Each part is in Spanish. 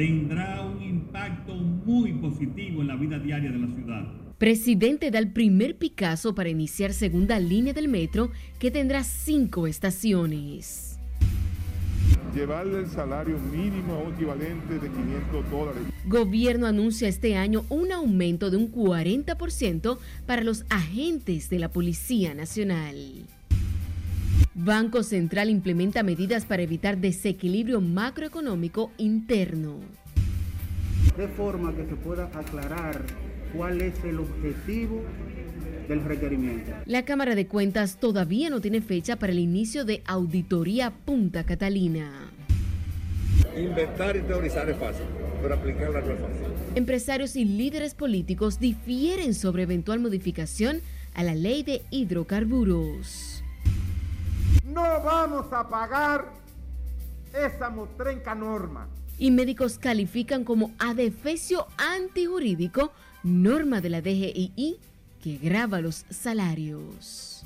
tendrá un impacto muy positivo en la vida diaria de la ciudad. Presidente da el primer Picasso para iniciar segunda línea del metro que tendrá cinco estaciones. Llevarle el salario mínimo a un equivalente de 500 dólares. Gobierno anuncia este año un aumento de un 40% para los agentes de la Policía Nacional. Banco Central implementa medidas para evitar desequilibrio macroeconómico interno. De forma que se pueda aclarar cuál es el objetivo del requerimiento. La Cámara de Cuentas todavía no tiene fecha para el inicio de Auditoría Punta Catalina. Inventar y teorizar es fácil, pero aplicarla no es fácil. Empresarios y líderes políticos difieren sobre eventual modificación a la ley de hidrocarburos. No vamos a pagar esa mostrenca norma. Y médicos califican como adefesio antijurídico norma de la DGII que graba los salarios.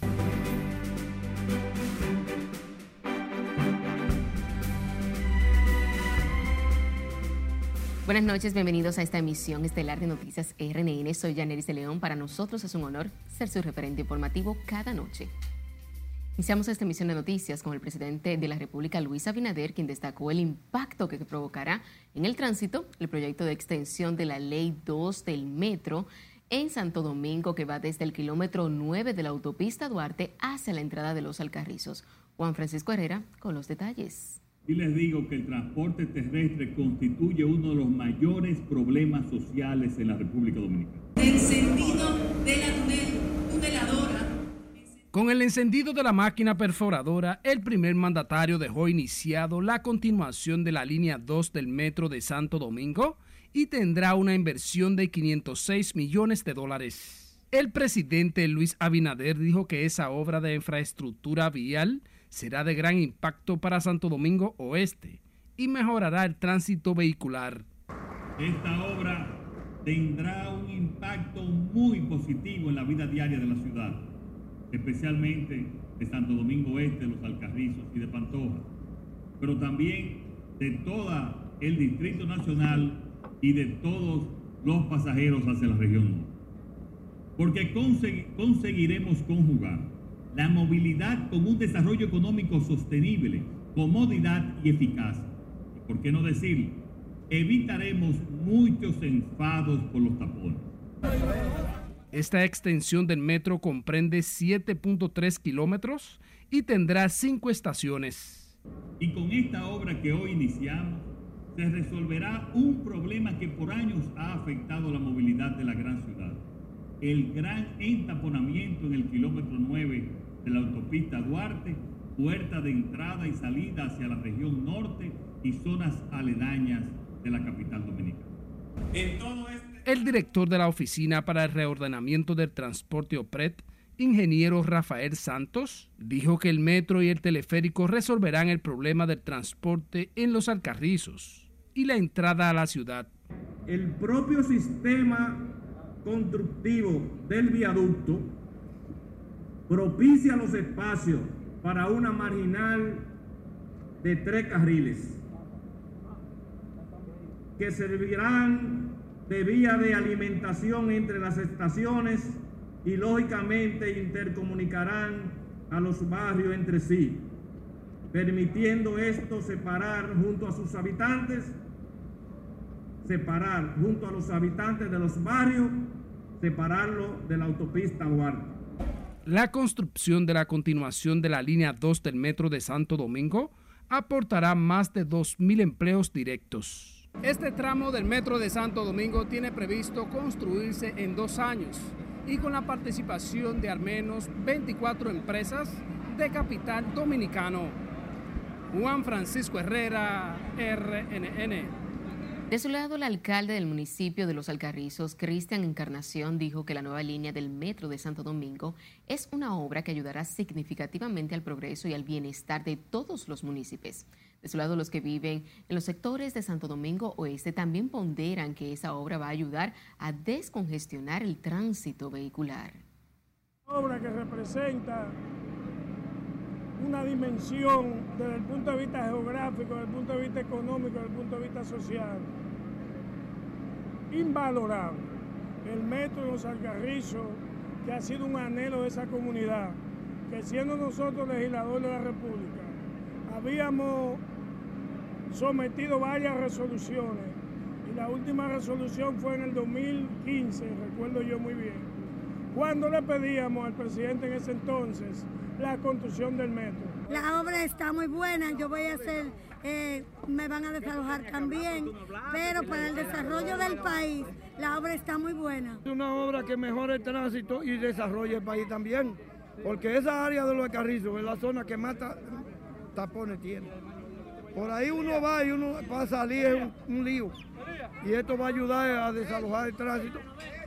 Buenas noches, bienvenidos a esta emisión estelar de Noticias RNN. Soy Janeris de León. Para nosotros es un honor ser su referente informativo cada noche. Iniciamos esta emisión de noticias con el presidente de la República, Luis Abinader, quien destacó el impacto que provocará en el tránsito el proyecto de extensión de la Ley 2 del Metro en Santo Domingo, que va desde el kilómetro 9 de la autopista Duarte hacia la entrada de los Alcarrizos. Juan Francisco Herrera con los detalles. Y les digo que el transporte terrestre constituye uno de los mayores problemas sociales en la República Dominicana. Encendido de la tuneladora. Con el encendido de la máquina perforadora, el primer mandatario dejó iniciado la continuación de la línea 2 del metro de Santo Domingo y tendrá una inversión de 506 millones de dólares. El presidente Luis Abinader dijo que esa obra de infraestructura vial será de gran impacto para Santo Domingo Oeste y mejorará el tránsito vehicular. Esta obra tendrá un impacto muy positivo en la vida diaria de la ciudad, especialmente de Santo Domingo Oeste, Los Alcarrizos y de Pantoja, pero también de todo el Distrito Nacional y de todos los pasajeros hacia la región norte. Porque conseguiremos conjugar la movilidad con un desarrollo económico sostenible, comodidad y eficacia. Por qué no decir, evitaremos muchos enfados por los tapones. Esta extensión del metro comprende 7.3 kilómetros y tendrá cinco estaciones. Y con esta obra que hoy iniciamos, se resolverá un problema que por años ha afectado la movilidad de la gran ciudad. El gran entaponamiento en el kilómetro 9 de la autopista Duarte, puerta de entrada y salida hacia la región norte y zonas aledañas de la capital dominicana. Este el director de la Oficina para el Reordenamiento del Transporte OPRET, ingeniero Rafael Santos, dijo que el metro y el teleférico resolverán el problema del transporte en los Alcarrizos y la entrada a la ciudad. El propio sistema constructivo del viaducto propicia los espacios para una marginal de tres carriles que servirán de vía de alimentación entre las estaciones y lógicamente intercomunicarán a los barrios entre sí, permitiendo esto separar junto a sus habitantes, separar junto a los habitantes de los barrios, separarlo de la autopista Duarte. La construcción de la continuación de la línea 2 del metro de Santo Domingo aportará más de 2.000 empleos directos. Este tramo del metro de Santo Domingo tiene previsto construirse en dos años y con la participación de al menos 24 empresas de capital dominicano. Juan Francisco Herrera, RNN. De su lado, el alcalde del municipio de Los Alcarrizos, Cristian Encarnación, dijo que la nueva línea del metro de Santo Domingo es una obra que ayudará significativamente al progreso y al bienestar de todos los municipios. De su lado, los que viven en los sectores de Santo Domingo Oeste también ponderan que esa obra va a ayudar a descongestionar el tránsito vehicular. Obra que representa una dimensión desde el punto de vista geográfico, desde el punto de vista económico, desde el punto de vista social invalorable. El metro de los Alcarrizos, que ha sido un anhelo de esa comunidad, que siendo nosotros legisladores de la República, habíamos sometido varias resoluciones y la última resolución fue en el 2015, recuerdo yo muy bien, cuando le pedíamos al presidente en ese entonces la construcción del metro. La obra está muy buena, yo voy a hacer, eh, me van a desalojar también, pero para el desarrollo del país, la obra está muy buena. Es una obra que mejora el tránsito y desarrolla el país también, porque esa área de los carrizos es la zona que más tapones tiene. Por ahí uno va y uno va a salir es un, lío. Y esto va a ayudar a desalojar el tránsito,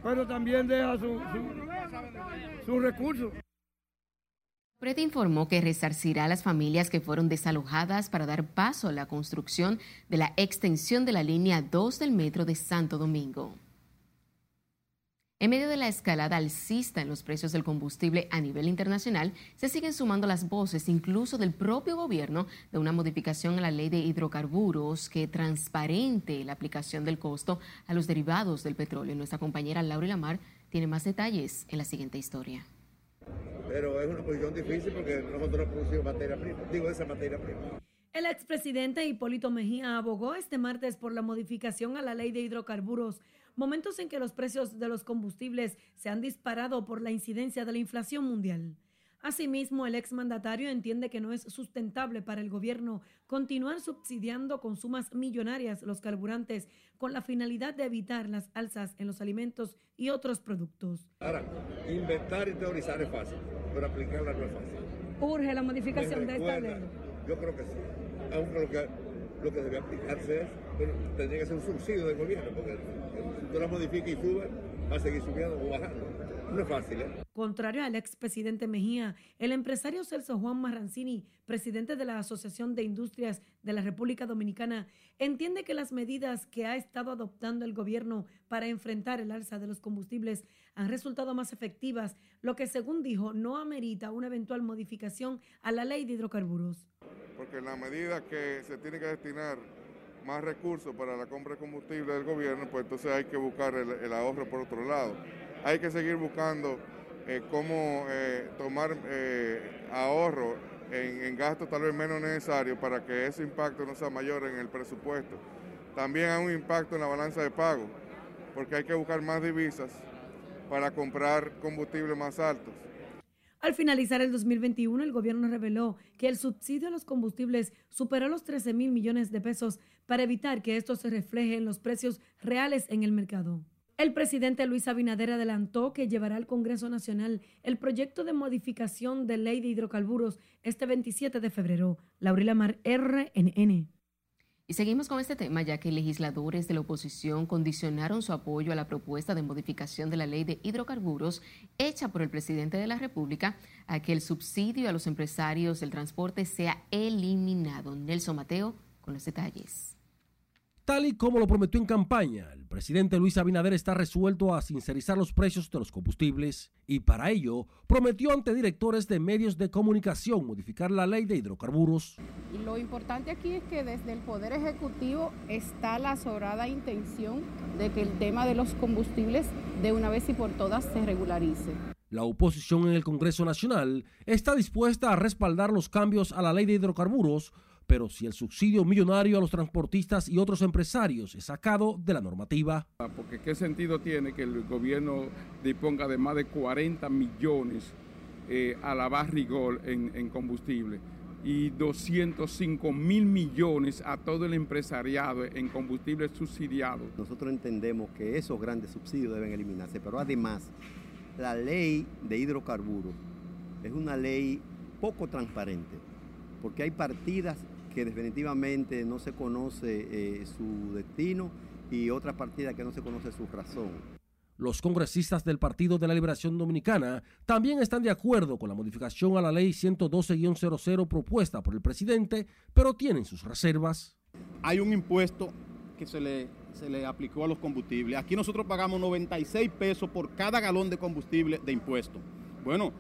pero también deja sus su, recursos. Prete informó que resarcirá a las familias que fueron desalojadas para dar paso a la construcción de la extensión de la línea 2 del metro de Santo Domingo. En medio de la escalada alcista en los precios del combustible a nivel internacional, se siguen sumando las voces, incluso del propio gobierno, de una modificación a la ley de hidrocarburos que transparente la aplicación del costo a los derivados del petróleo. Nuestra compañera Laura Lamar tiene más detalles en la siguiente historia. Pero es una posición difícil porque nosotros producimos materia prima, digo esa materia prima. El expresidente Hipólito Mejía abogó este martes por la modificación a la ley de hidrocarburos momentos en que los precios de los combustibles se han disparado por la incidencia de la inflación mundial. Asimismo, el exmandatario entiende que no es sustentable para el gobierno continuar subsidiando con sumas millonarias los carburantes con la finalidad de evitar las alzas en los alimentos y otros productos. Ahora, inventar y teorizar es fácil, pero aplicarla no es fácil. ¿Urge la modificación de esta ley? Yo creo que sí. Aunque lo que, lo que debe aplicarse es, tendría que ser un subsidio del gobierno, porque si tú la modificas y subes, va a seguir subiendo o bajando. No es fácil, ¿eh? Contrario al expresidente Mejía, el empresario Celso Juan Marrancini, presidente de la Asociación de Industrias de la República Dominicana, entiende que las medidas que ha estado adoptando el gobierno para enfrentar el alza de los combustibles han resultado más efectivas, lo que según dijo no amerita una eventual modificación a la ley de hidrocarburos. Porque la medida que se tiene que destinar más recursos para la compra de combustible del gobierno, pues entonces hay que buscar el, ahorro por otro lado. Hay que seguir buscando eh, cómo eh, tomar eh, ahorro en, en, gastos tal vez menos necesarios para que ese impacto no sea mayor en el presupuesto. También hay un impacto en la balanza de pago, porque hay que buscar más divisas para comprar combustibles más altos. Al finalizar el 2021, el gobierno reveló que el subsidio a los combustibles superó los 13 mil millones de pesos para evitar que esto se refleje en los precios reales en el mercado. El presidente Luis Abinader adelantó que llevará al Congreso Nacional el proyecto de modificación de ley de hidrocarburos este 27 de febrero. Laurila Mar, RNN. Y seguimos con este tema ya que legisladores de la oposición condicionaron su apoyo a la propuesta de modificación de la ley de hidrocarburos hecha por el presidente de la República a que el subsidio a los empresarios del transporte sea eliminado. Nelson Mateo con los detalles. Tal y como lo prometió en campaña, el presidente Luis Abinader está resuelto a sincerizar los precios de los combustibles y para ello prometió ante directores de medios de comunicación modificar la ley de hidrocarburos. Lo importante aquí es que desde el Poder Ejecutivo está la sobrada intención de que el tema de los combustibles de una vez y por todas se regularice. La oposición en el Congreso Nacional está dispuesta a respaldar los cambios a la ley de hidrocarburos pero si el subsidio millonario a los transportistas y otros empresarios es sacado de la normativa. Porque qué sentido tiene que el gobierno disponga de más de 40 millones eh, a la barrigol en, en combustible y 205 mil millones a todo el empresariado en combustible subsidiado. Nosotros entendemos que esos grandes subsidios deben eliminarse, pero además la ley de hidrocarburos es una ley poco transparente, porque hay partidas que definitivamente no se conoce eh, su destino y otras partidas que no se conoce su razón. Los congresistas del Partido de la Liberación Dominicana también están de acuerdo con la modificación a la ley 112-00 propuesta por el presidente, pero tienen sus reservas. Hay un impuesto que se le, se le aplicó a los combustibles. Aquí nosotros pagamos 96 pesos por cada galón de combustible de impuesto. Bueno,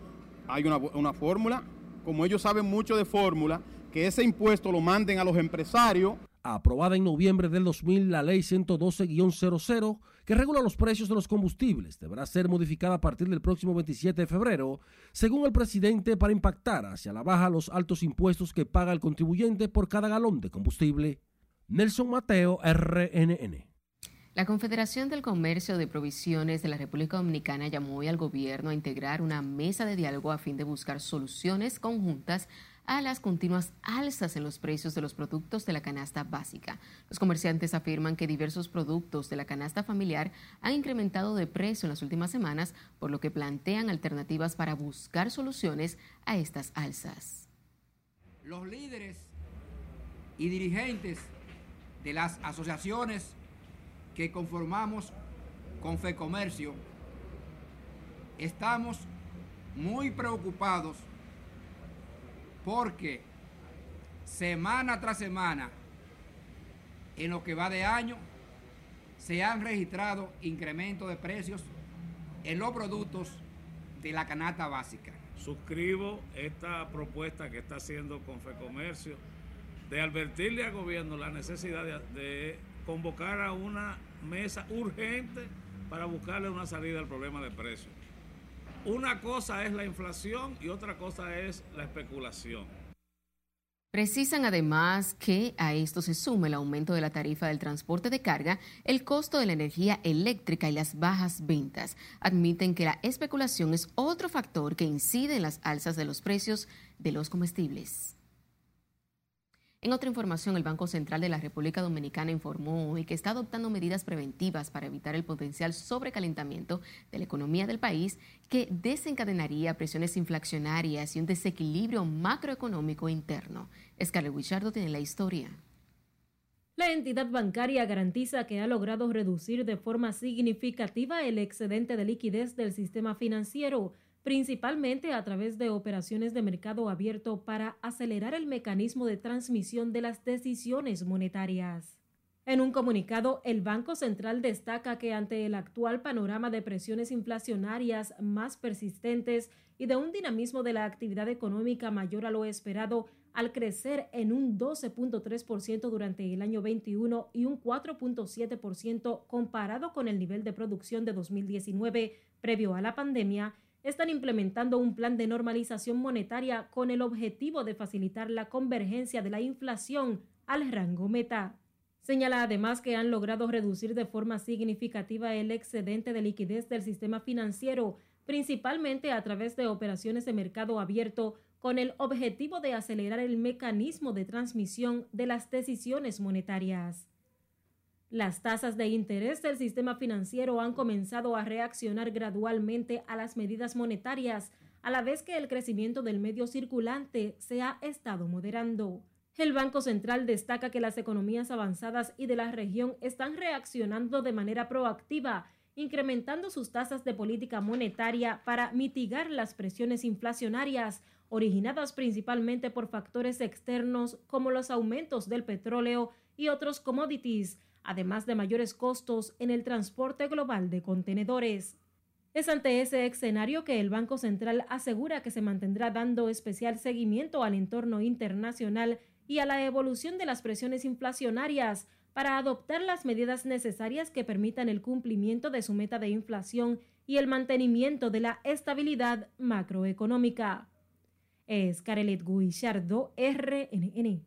hay una, una fórmula, como ellos saben mucho de fórmula, que ese impuesto lo manden a los empresarios. aprobada en noviembre del 2000 la Ley 112-00, que regula los precios de los combustibles, deberá ser modificada a partir del próximo 27 de febrero, según el presidente, para impactar hacia la baja los altos impuestos que paga el contribuyente por cada galón de combustible. Nelson Mateo, RNN. La Confederación del Comercio de Provisiones de la República Dominicana llamó hoy al gobierno a integrar una mesa de diálogo a fin de buscar soluciones conjuntas a las continuas alzas en los precios de los productos de la canasta básica. Los comerciantes afirman que diversos productos de la canasta familiar han incrementado de precio en las últimas semanas, por lo que plantean alternativas para buscar soluciones a estas alzas. Los líderes y dirigentes de las asociaciones que conformamos con FEComercio estamos muy preocupados porque semana tras semana, en lo que va de año, se han registrado incrementos de precios en los productos de la canasta básica. Suscribo esta propuesta que está haciendo Confecomercio de advertirle al gobierno la necesidad de, de convocar a una mesa urgente para buscarle una salida al problema de precios. Una cosa es la inflación y otra cosa es la especulación. Precisan además que a esto se suma el aumento de la tarifa del transporte de carga, el costo de la energía eléctrica y las bajas ventas. Admiten que la especulación es otro factor que incide en las alzas de los precios de los comestibles. En otra información, el Banco Central de la República Dominicana informó hoy que está adoptando medidas preventivas para evitar el potencial sobrecalentamiento de la economía del país que desencadenaría presiones inflacionarias y un desequilibrio macroeconómico interno. Scarlett Wichardo tiene la historia. La entidad bancaria garantiza que ha logrado reducir de forma significativa el excedente de liquidez del sistema financiero principalmente a través de operaciones de mercado abierto para acelerar el mecanismo de transmisión de las decisiones monetarias. En un comunicado, el Banco Central destaca que ante el actual panorama de presiones inflacionarias más persistentes y de un dinamismo de la actividad económica mayor a lo esperado, al crecer en un 12.3% durante el año 21 y un 4.7% comparado con el nivel de producción de 2019 previo a la pandemia, están implementando un plan de normalización monetaria con el objetivo de facilitar la convergencia de la inflación al rango meta. Señala además que han logrado reducir de forma significativa el excedente de liquidez del sistema financiero, principalmente a través de operaciones de mercado abierto, con el objetivo de acelerar el mecanismo de transmisión de las decisiones monetarias. Las tasas de interés del sistema financiero han comenzado a reaccionar gradualmente a las medidas monetarias, a la vez que el crecimiento del medio circulante se ha estado moderando. El Banco Central destaca que las economías avanzadas y de la región están reaccionando de manera proactiva, incrementando sus tasas de política monetaria para mitigar las presiones inflacionarias originadas principalmente por factores externos como los aumentos del petróleo y otros commodities, además de mayores costos en el transporte global de contenedores. Es ante ese escenario que el Banco Central asegura que se mantendrá dando especial seguimiento al entorno internacional y a la evolución de las presiones inflacionarias para adoptar las medidas necesarias que permitan el cumplimiento de su meta de inflación y el mantenimiento de la estabilidad macroeconómica. Es Carelet Guillardo, RNN.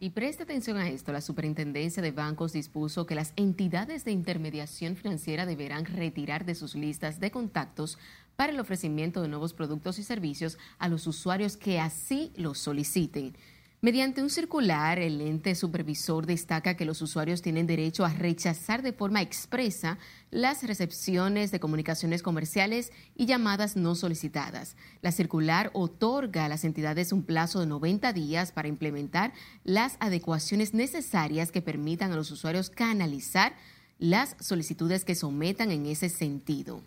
Y preste atención a esto, la Superintendencia de Bancos dispuso que las entidades de intermediación financiera deberán retirar de sus listas de contactos para el ofrecimiento de nuevos productos y servicios a los usuarios que así lo soliciten. Mediante un circular, el ente supervisor destaca que los usuarios tienen derecho a rechazar de forma expresa las recepciones de comunicaciones comerciales y llamadas no solicitadas. La circular otorga a las entidades un plazo de 90 días para implementar las adecuaciones necesarias que permitan a los usuarios canalizar las solicitudes que sometan en ese sentido.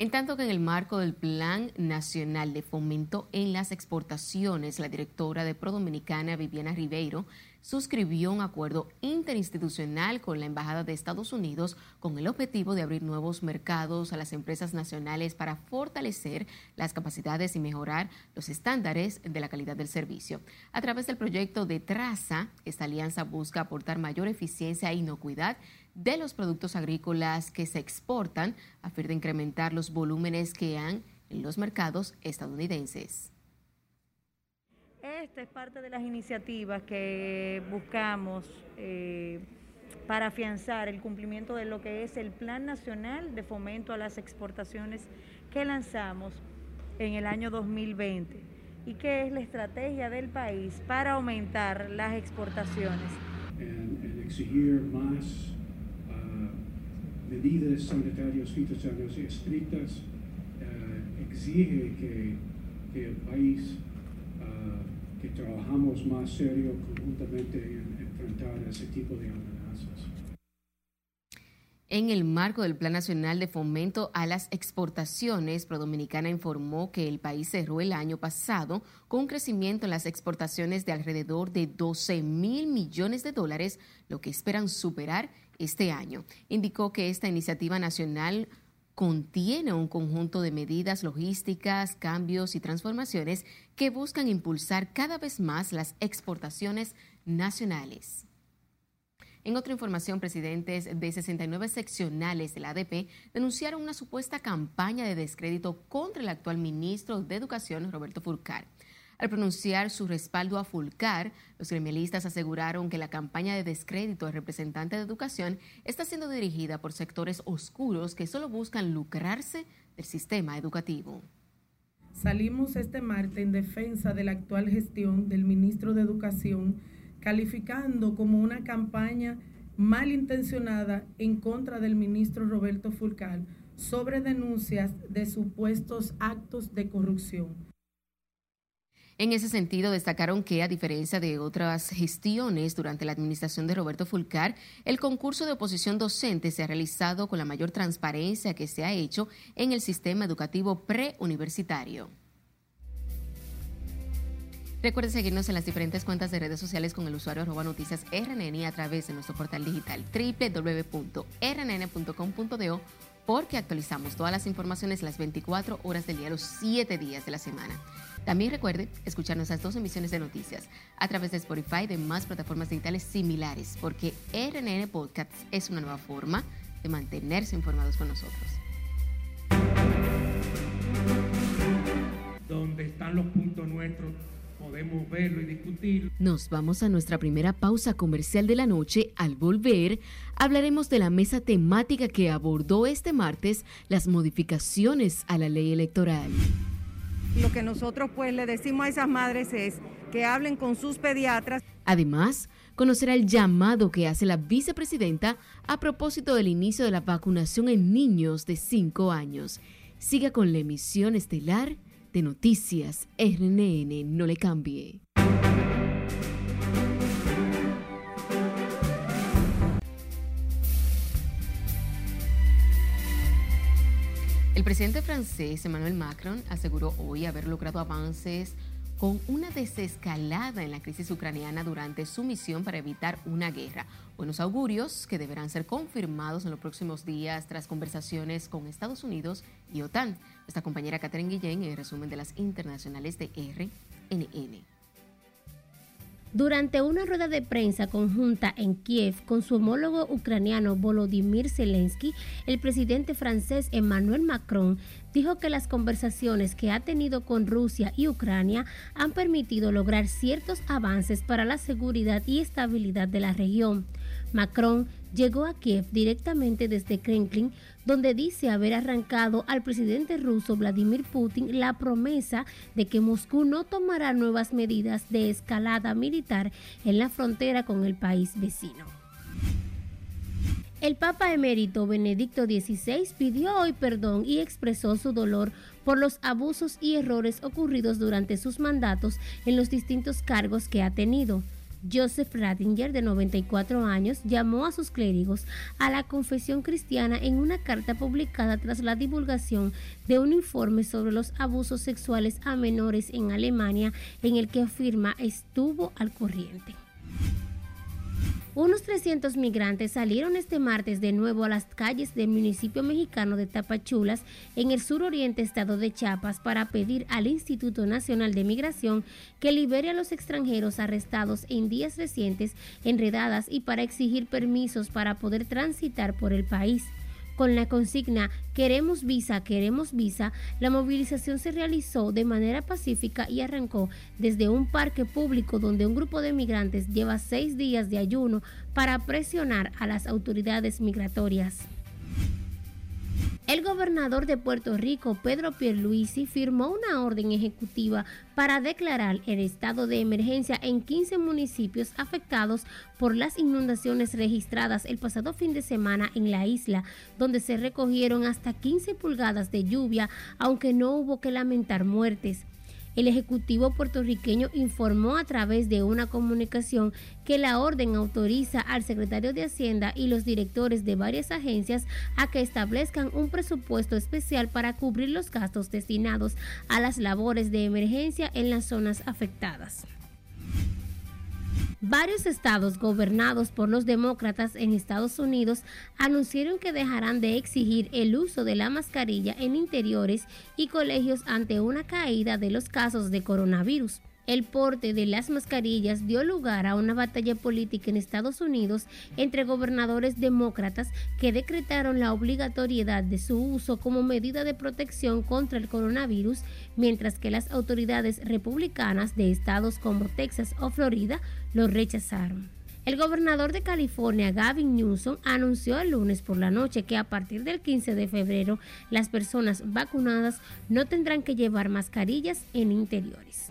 En tanto que en el marco del Plan Nacional de Fomento en las Exportaciones, la directora de Prodominicana, Viviana Ribeiro, suscribió un acuerdo interinstitucional con la Embajada de Estados Unidos con el objetivo de abrir nuevos mercados a las empresas nacionales para fortalecer las capacidades y mejorar los estándares de la calidad del servicio. A través del proyecto de Traza, esta alianza busca aportar mayor eficiencia e inocuidad de los productos agrícolas que se exportan a fin de incrementar los volúmenes que han en los mercados estadounidenses. Esta es parte de las iniciativas que buscamos eh, para afianzar el cumplimiento de lo que es el Plan Nacional de Fomento a las Exportaciones que lanzamos en el año 2020 y que es la estrategia del país para aumentar las exportaciones. exigir más ah, medidas sanitarias fitosanitarias estrictas ah, exige que, que el país que trabajamos más serio conjuntamente en enfrentar ese tipo de amenazas. En el marco del Plan Nacional de Fomento a las Exportaciones, Prodominicana informó que el país cerró el año pasado con un crecimiento en las exportaciones de alrededor de 12 mil millones de dólares, lo que esperan superar este año. Indicó que esta iniciativa nacional contiene un conjunto de medidas logísticas, cambios y transformaciones que buscan impulsar cada vez más las exportaciones nacionales. En otra información, presidentes de 69 seccionales del ADP denunciaron una supuesta campaña de descrédito contra el actual ministro de Educación, Roberto Furcar. Al pronunciar su respaldo a Fulcar, los gremialistas aseguraron que la campaña de descrédito al representante de educación está siendo dirigida por sectores oscuros que solo buscan lucrarse del sistema educativo. Salimos este martes en defensa de la actual gestión del ministro de Educación, calificando como una campaña malintencionada en contra del ministro Roberto Fulcar sobre denuncias de supuestos actos de corrupción. En ese sentido, destacaron que, a diferencia de otras gestiones durante la administración de Roberto Fulcar, el concurso de oposición docente se ha realizado con la mayor transparencia que se ha hecho en el sistema educativo preuniversitario. Recuerde seguirnos en las diferentes cuentas de redes sociales con el usuario arroba noticias RNN a través de nuestro portal digital www.rnn.com.do porque actualizamos todas las informaciones las 24 horas del día, los 7 días de la semana. También recuerde escuchar nuestras dos emisiones de noticias a través de Spotify y de más plataformas digitales similares, porque RNN Podcasts es una nueva forma de mantenerse informados con nosotros. Donde están los puntos nuestros, podemos verlo y discutirlo. Nos vamos a nuestra primera pausa comercial de la noche. Al volver, hablaremos de la mesa temática que abordó este martes las modificaciones a la ley electoral. Lo que nosotros pues le decimos a esas madres es que hablen con sus pediatras. Además, conocerá el llamado que hace la vicepresidenta a propósito del inicio de la vacunación en niños de 5 años. Siga con la emisión estelar de Noticias RNN. No le cambie. El presidente francés Emmanuel Macron aseguró hoy haber logrado avances con una desescalada en la crisis ucraniana durante su misión para evitar una guerra. Buenos augurios que deberán ser confirmados en los próximos días tras conversaciones con Estados Unidos y OTAN. Nuestra compañera Catherine Guillén en el resumen de las internacionales de RNN. Durante una rueda de prensa conjunta en Kiev con su homólogo ucraniano Volodymyr Zelensky, el presidente francés Emmanuel Macron dijo que las conversaciones que ha tenido con Rusia y Ucrania han permitido lograr ciertos avances para la seguridad y estabilidad de la región. Macron llegó a Kiev directamente desde Kremlin, donde dice haber arrancado al presidente ruso Vladimir Putin la promesa de que Moscú no tomará nuevas medidas de escalada militar en la frontera con el país vecino. El Papa emérito Benedicto XVI pidió hoy perdón y expresó su dolor por los abusos y errores ocurridos durante sus mandatos en los distintos cargos que ha tenido. Joseph Rattinger, de 94 años, llamó a sus clérigos a la confesión cristiana en una carta publicada tras la divulgación de un informe sobre los abusos sexuales a menores en Alemania en el que afirma estuvo al corriente. Unos 300 migrantes salieron este martes de nuevo a las calles del municipio mexicano de Tapachulas, en el suroriente estado de Chiapas, para pedir al Instituto Nacional de Migración que libere a los extranjeros arrestados en días recientes en redadas y para exigir permisos para poder transitar por el país con la consigna Queremos visa, queremos visa, la movilización se realizó de manera pacífica y arrancó desde un parque público donde un grupo de migrantes lleva seis días de ayuno para presionar a las autoridades migratorias. El gobernador de Puerto Rico, Pedro Pierluisi, firmó una orden ejecutiva para declarar el estado de emergencia en 15 municipios afectados por las inundaciones registradas el pasado fin de semana en la isla, donde se recogieron hasta 15 pulgadas de lluvia, aunque no hubo que lamentar muertes. El Ejecutivo puertorriqueño informó a través de una comunicación que la orden autoriza al secretario de Hacienda y los directores de varias agencias a que establezcan un presupuesto especial para cubrir los gastos destinados a las labores de emergencia en las zonas afectadas. Varios estados gobernados por los demócratas en Estados Unidos anunciaron que dejarán de exigir el uso de la mascarilla en interiores y colegios ante una caída de los casos de coronavirus. El porte de las mascarillas dio lugar a una batalla política en Estados Unidos entre gobernadores demócratas que decretaron la obligatoriedad de su uso como medida de protección contra el coronavirus, mientras que las autoridades republicanas de estados como Texas o Florida lo rechazaron. El gobernador de California, Gavin Newsom, anunció el lunes por la noche que a partir del 15 de febrero las personas vacunadas no tendrán que llevar mascarillas en interiores.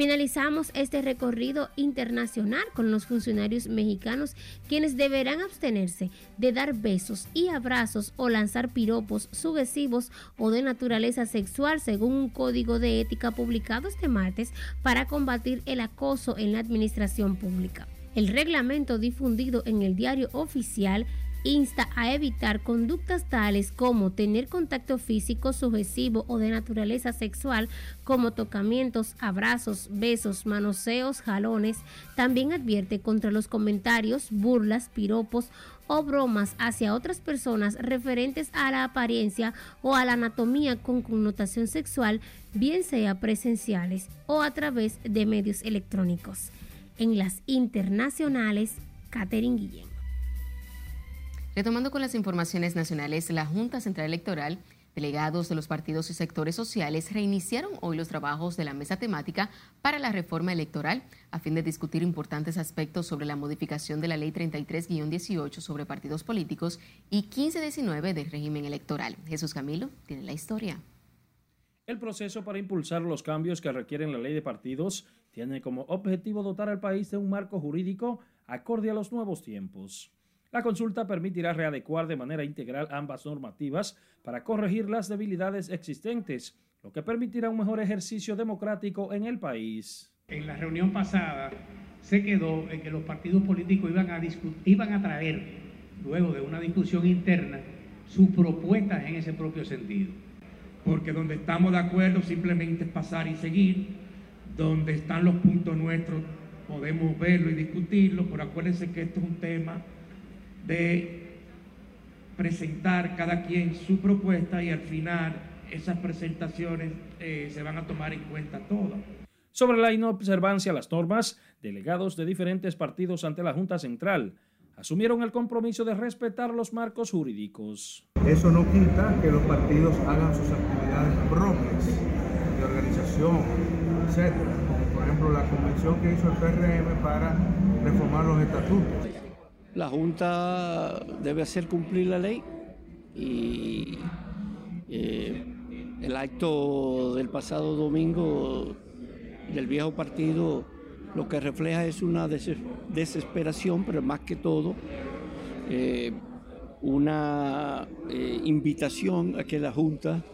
Finalizamos este recorrido internacional con los funcionarios mexicanos quienes deberán abstenerse de dar besos y abrazos o lanzar piropos sugesivos o de naturaleza sexual según un código de ética publicado este martes para combatir el acoso en la administración pública. El reglamento difundido en el diario oficial insta a evitar conductas tales como tener contacto físico sucesivo o de naturaleza sexual como tocamientos, abrazos, besos, manoseos, jalones. También advierte contra los comentarios, burlas, piropos o bromas hacia otras personas referentes a la apariencia o a la anatomía con connotación sexual, bien sea presenciales o a través de medios electrónicos. En las internacionales, Catherine Guillén. Retomando con las informaciones nacionales, la Junta Central Electoral, delegados de los partidos y sectores sociales reiniciaron hoy los trabajos de la mesa temática para la reforma electoral a fin de discutir importantes aspectos sobre la modificación de la Ley 33-18 sobre partidos políticos y 1519 del régimen electoral. Jesús Camilo tiene la historia. El proceso para impulsar los cambios que requieren la ley de partidos tiene como objetivo dotar al país de un marco jurídico acorde a los nuevos tiempos. La consulta permitirá readecuar de manera integral ambas normativas para corregir las debilidades existentes, lo que permitirá un mejor ejercicio democrático en el país. En la reunión pasada se quedó en que los partidos políticos iban a, iban a traer, luego de una discusión interna, sus propuestas en ese propio sentido. Porque donde estamos de acuerdo simplemente es pasar y seguir, donde están los puntos nuestros podemos verlo y discutirlo, pero acuérdense que esto es un tema de presentar cada quien su propuesta y al final esas presentaciones eh, se van a tomar en cuenta todas. Sobre la inobservancia a las normas, delegados de diferentes partidos ante la Junta Central asumieron el compromiso de respetar los marcos jurídicos. Eso no quita que los partidos hagan sus actividades propias de organización, etc. Como por ejemplo la convención que hizo el PRM para reformar los estatutos. La Junta debe hacer cumplir la ley y eh, el acto del pasado domingo del viejo partido lo que refleja es una desesperación, pero más que todo eh, una eh, invitación a que la Junta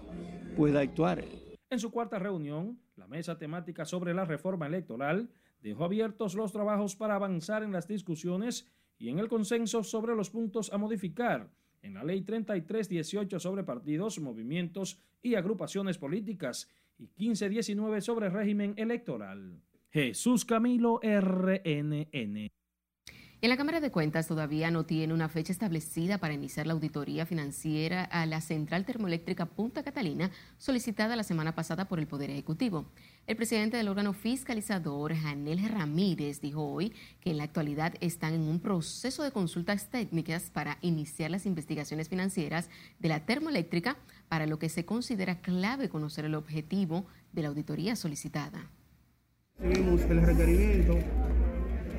pueda actuar. En su cuarta reunión, la mesa temática sobre la reforma electoral dejó abiertos los trabajos para avanzar en las discusiones y en el consenso sobre los puntos a modificar en la Ley 3318 sobre partidos, movimientos y agrupaciones políticas y 1519 sobre régimen electoral. Jesús Camilo RNN. En la Cámara de Cuentas todavía no tiene una fecha establecida para iniciar la auditoría financiera a la central termoeléctrica Punta Catalina solicitada la semana pasada por el Poder Ejecutivo. El presidente del órgano fiscalizador, Janel Ramírez, dijo hoy que en la actualidad están en un proceso de consultas técnicas para iniciar las investigaciones financieras de la termoeléctrica, para lo que se considera clave conocer el objetivo de la auditoría solicitada. Seguimos el requerimiento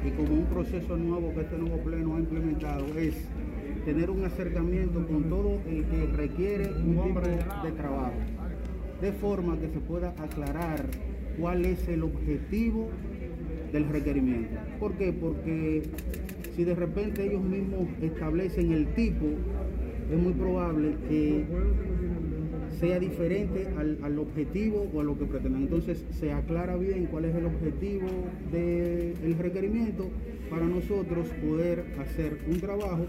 y como un proceso nuevo que este nuevo pleno ha implementado es tener un acercamiento con todo el que requiere un tipo de trabajo, de forma que se pueda aclarar cuál es el objetivo del requerimiento. ¿Por qué? Porque si de repente ellos mismos establecen el tipo, es muy probable que sea diferente al, objetivo o a lo que pretenden. Entonces se aclara bien cuál es el objetivo del requerimiento para nosotros poder hacer un trabajo.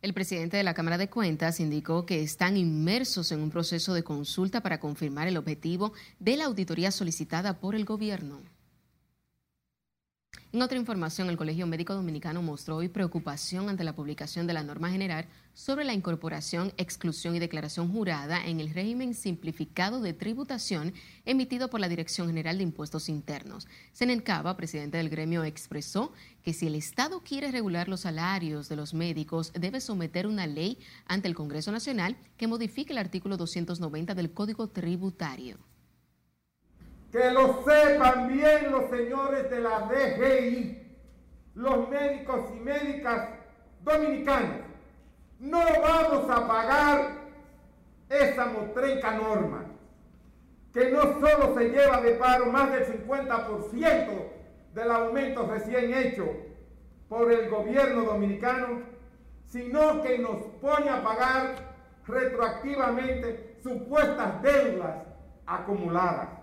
El presidente de la Cámara de Cuentas indicó que están inmersos en un proceso de consulta para confirmar el objetivo de la auditoría solicitada por el gobierno. En otra información, el Colegio Médico Dominicano mostró hoy preocupación ante la publicación de la norma general sobre la incorporación, exclusión y declaración jurada en el régimen simplificado de tributación emitido por la Dirección General de Impuestos Internos. Senencaba, presidente del gremio, expresó que si el Estado quiere regular los salarios de los médicos, debe someter una ley ante el Congreso Nacional que modifique el artículo 290 del Código Tributario. Que lo sepan bien los señores de la DGI, los médicos y médicas dominicanos. No vamos a pagar esa motrenca norma, que no solo se lleva de paro más del 50% del aumento recién hecho por el gobierno dominicano, sino que nos pone a pagar retroactivamente supuestas deudas acumuladas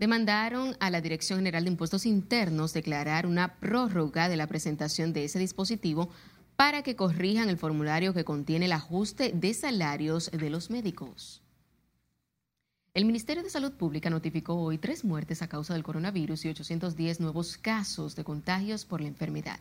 demandaron a la Dirección General de Impuestos Internos declarar una prórroga de la presentación de ese dispositivo para que corrijan el formulario que contiene el ajuste de salarios de los médicos. El Ministerio de Salud Pública notificó hoy tres muertes a causa del coronavirus y 810 nuevos casos de contagios por la enfermedad.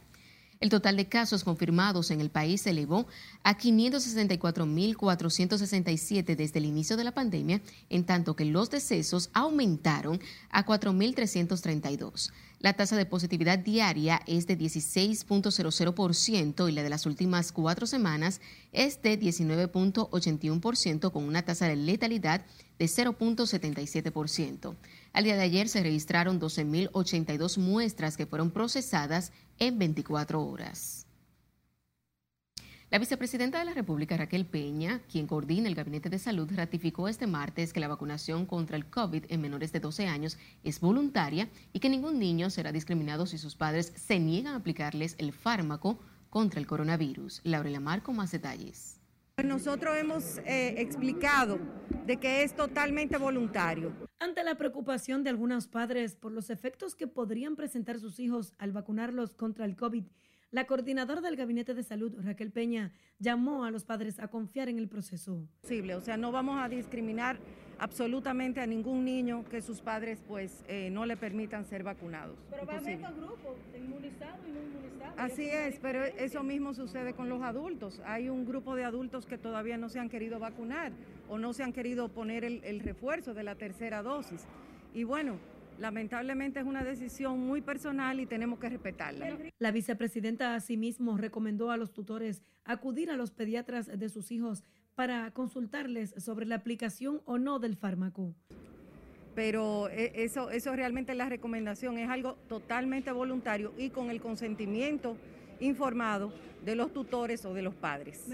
El total de casos confirmados en el país se elevó a 564.467 desde el inicio de la pandemia, en tanto que los decesos aumentaron a 4.332. La tasa de positividad diaria es de 16.00% y la de las últimas cuatro semanas es de 19.81% con una tasa de letalidad 0.77%. Al día de ayer se registraron 12.082 muestras que fueron procesadas en 24 horas. La vicepresidenta de la República, Raquel Peña, quien coordina el Gabinete de Salud, ratificó este martes que la vacunación contra el COVID en menores de 12 años es voluntaria y que ningún niño será discriminado si sus padres se niegan a aplicarles el fármaco contra el coronavirus. Laura Lamar con más detalles. Nosotros hemos eh, explicado de que es totalmente voluntario. Ante la preocupación de algunos padres por los efectos que podrían presentar sus hijos al vacunarlos contra el COVID, la coordinadora del Gabinete de Salud, Raquel Peña, llamó a los padres a confiar en el proceso. O sea, no vamos a discriminar absolutamente a ningún niño que sus padres pues eh, no le permitan ser vacunados. Pero va a haber dos grupos, inmunizados y no inmunizados. Así es, pero eso mismo sucede con los adultos. Hay un grupo de adultos que todavía no se han querido vacunar o no se han querido poner el refuerzo de la tercera dosis. Y bueno, Lamentablemente es una decisión muy personal y tenemos que respetarla. La vicepresidenta asimismo recomendó a los tutores acudir a los pediatras de sus hijos para consultarles sobre la aplicación o no del fármaco. Pero eh, eso, eso realmente la recomendación es algo totalmente voluntario y con el consentimiento informado de los tutores o de los padres.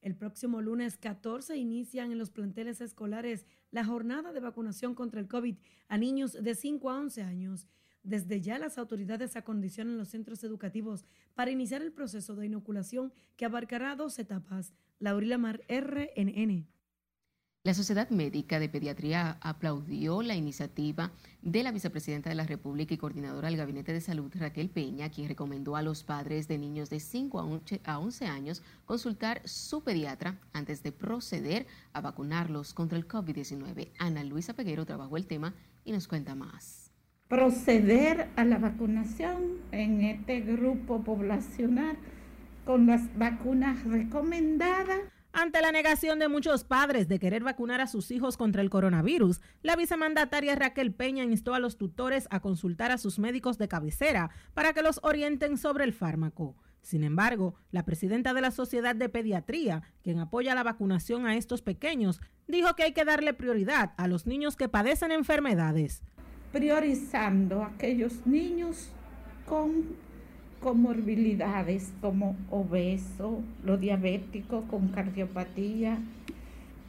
El próximo lunes 14 inician en los planteles escolares la jornada de vacunación contra el COVID a niños de 5 a 11 años. Desde ya las autoridades acondicionan los centros educativos para iniciar el proceso de inoculación que abarcará dos etapas. Laurila Mar, RNN. La Sociedad Médica de Pediatría aplaudió la iniciativa de la vicepresidenta de la República y coordinadora del Gabinete de Salud, Raquel Peña, quien recomendó a los padres de niños de 5 a 11 años consultar su pediatra antes de proceder a vacunarlos contra el COVID-19. Ana Luisa Peguero trabajó el tema y nos cuenta más. Proceder a la vacunación en este grupo poblacional con las vacunas recomendadas ante la negación de muchos padres de querer vacunar a sus hijos contra el coronavirus, la vicemandataria Raquel Peña instó a los tutores a consultar a sus médicos de cabecera para que los orienten sobre el fármaco. Sin embargo, la presidenta de la Sociedad de Pediatría, quien apoya la vacunación a estos pequeños, dijo que hay que darle prioridad a los niños que padecen enfermedades. Priorizando a aquellos niños con comorbilidades como obeso, los diabéticos con cardiopatía,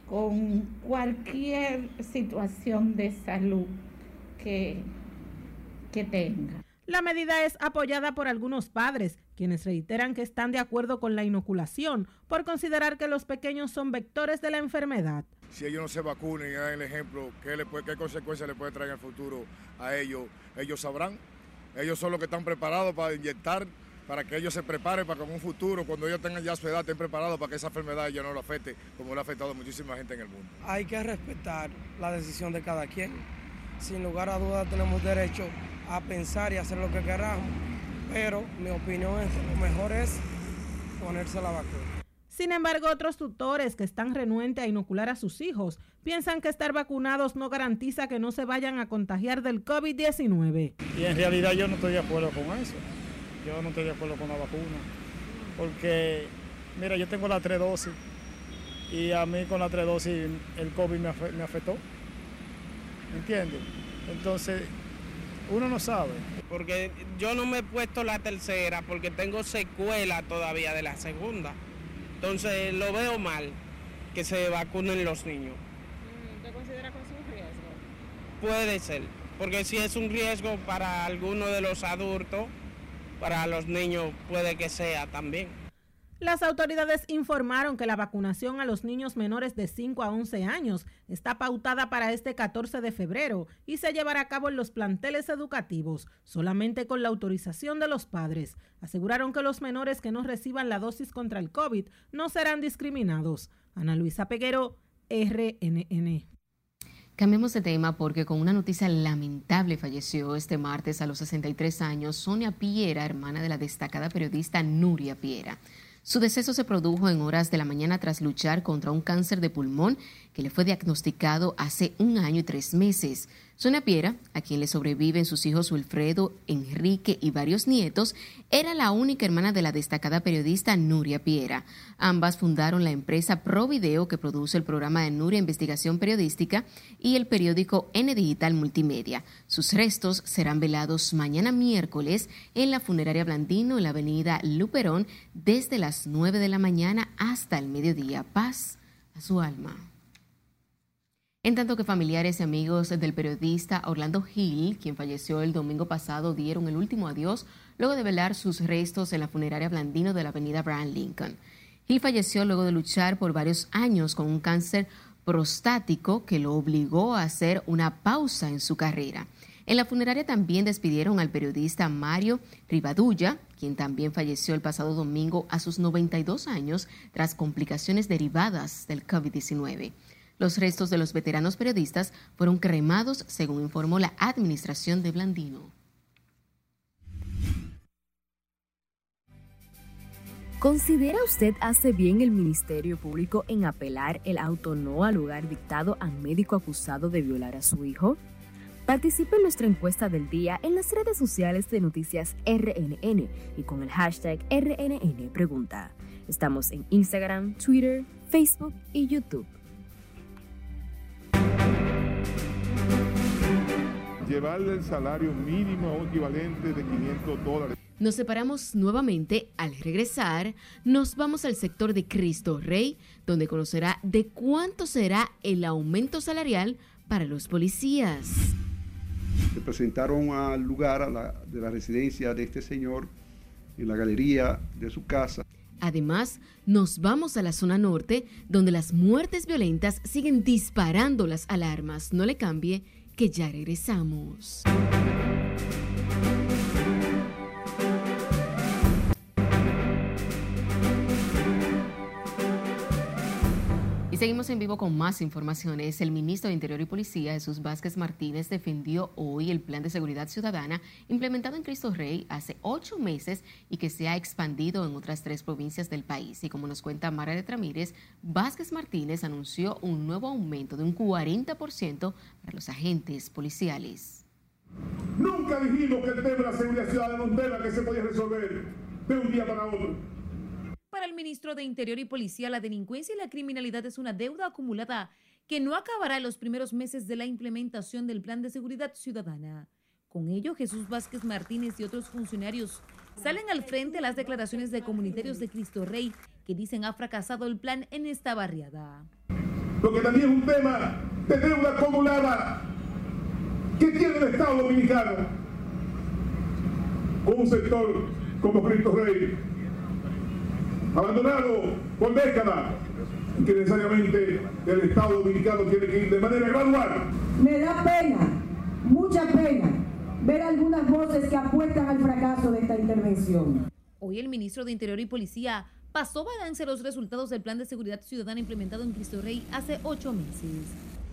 con cualquier situación de salud que, que tenga. La medida es apoyada por algunos padres, quienes reiteran que están de acuerdo con la inoculación por considerar que los pequeños son vectores de la enfermedad. Si ellos no se vacunen y dan el ejemplo, ¿qué, le puede, qué consecuencias le puede traer en el futuro a ellos? Ellos sabrán. Ellos son los que están preparados para inyectar, para que ellos se preparen para que en un futuro, cuando ellos tengan ya su edad, estén preparados para que esa enfermedad ya no lo afecte como lo ha afectado a muchísima gente en el mundo. Hay que respetar la decisión de cada quien. Sin lugar a dudas tenemos derecho a pensar y hacer lo que queramos, pero mi opinión es lo mejor es ponerse la vacuna. Sin embargo, otros tutores que están renuentes a inocular a sus hijos piensan que estar vacunados no garantiza que no se vayan a contagiar del COVID-19. Y en realidad yo no estoy de acuerdo con eso. Yo no estoy de acuerdo con la vacuna. Porque, mira, yo tengo la tres dosis y a mí con la tres dosis el COVID me, afectó. ¿Me entiendes? Entonces, uno no sabe. Porque yo no me he puesto la tercera porque tengo secuela todavía de la segunda. Entonces lo veo mal que se vacunen los niños. ¿Usted considera que es un riesgo? Puede ser, porque si es un riesgo para alguno de los adultos, para los niños puede que sea también. Las autoridades informaron que la vacunación a los niños menores de 5 a 11 años está pautada para este 14 de febrero y se llevará a cabo en los planteles educativos, solamente con la autorización de los padres. Aseguraron que los menores que no reciban la dosis contra el COVID no serán discriminados. Ana Luisa Peguero, RNN. Cambiemos de tema porque con una noticia lamentable falleció este martes a los 63 años Sonia Piera, hermana de la destacada periodista Nuria Piera. Su deceso se produjo en horas de la mañana tras luchar contra un cáncer de pulmón que le fue diagnosticado hace un año y tres meses. Sonia Piera, a quien le sobreviven sus hijos Wilfredo, Enrique y varios nietos, era la única hermana de la destacada periodista Nuria Piera. Ambas fundaron la empresa Provideo que produce el programa de Nuria Investigación Periodística y el periódico N Digital Multimedia. Sus restos serán velados mañana miércoles en la funeraria Blandino en la avenida Luperón desde las 9 de la mañana hasta el mediodía. Paz a su alma. En tanto que familiares y amigos del periodista Orlando Hill, quien falleció el domingo pasado, dieron el último adiós luego de velar sus restos en la funeraria Blandino de la avenida Brian Lincoln. Hill falleció luego de luchar por varios años con un cáncer prostático que lo obligó a hacer una pausa en su carrera. En la funeraria también despidieron al periodista Mario Rivadulla, quien también falleció el pasado domingo a sus 92 años tras complicaciones derivadas del COVID-19. Los restos de los veteranos periodistas fueron cremados, según informó la administración de Blandino. ¿Considera usted hace bien el Ministerio Público en apelar el auto no al lugar dictado a médico acusado de violar a su hijo? Participe en nuestra encuesta del día en las redes sociales de Noticias RNN y con el hashtag RNN Pregunta. Estamos en Instagram, Twitter, Facebook y YouTube. Llevarle el salario mínimo a un equivalente de 500 dólares. Nos separamos nuevamente. Al regresar, nos vamos al sector de Cristo Rey, donde conocerá de cuánto será el aumento salarial para los policías. Se presentaron al lugar de la residencia de este señor, en la galería de su casa. Además, nos vamos a la zona norte, donde las muertes violentas siguen disparando las alarmas. No le cambie, que ya regresamos. Seguimos en vivo con más informaciones. El ministro de Interior y Policía, Jesús Vázquez Martínez, defendió hoy el plan de seguridad ciudadana implementado en Cristo Rey hace ocho meses y que se ha expandido en otras tres provincias del país. Y como nos cuenta Mara de Tramírez, Vázquez Martínez anunció un nuevo aumento de un 40% para los agentes policiales. Nunca dijimos que el tema de la seguridad ciudadana un tema que se podía resolver de un día para otro. Para el ministro de Interior y Policía, la delincuencia y la criminalidad es una deuda acumulada que no acabará en los primeros meses de la implementación del Plan de Seguridad Ciudadana. Con ello, Jesús Vázquez Martínez y otros funcionarios salen al frente a las declaraciones de comunitarios de Cristo Rey que dicen ha fracasado el plan en esta barriada. Lo que también es un tema de deuda acumulada que tiene el Estado Dominicano con un sector como Cristo Rey abandonado por décadas, que necesariamente el Estado Dominicano tiene que ir de manera gradual. Me da pena, mucha pena, ver algunas voces que apuestan al fracaso de esta intervención. Hoy el ministro de Interior y Policía pasó balance los resultados del Plan de Seguridad Ciudadana implementado en Cristo Rey hace ocho meses.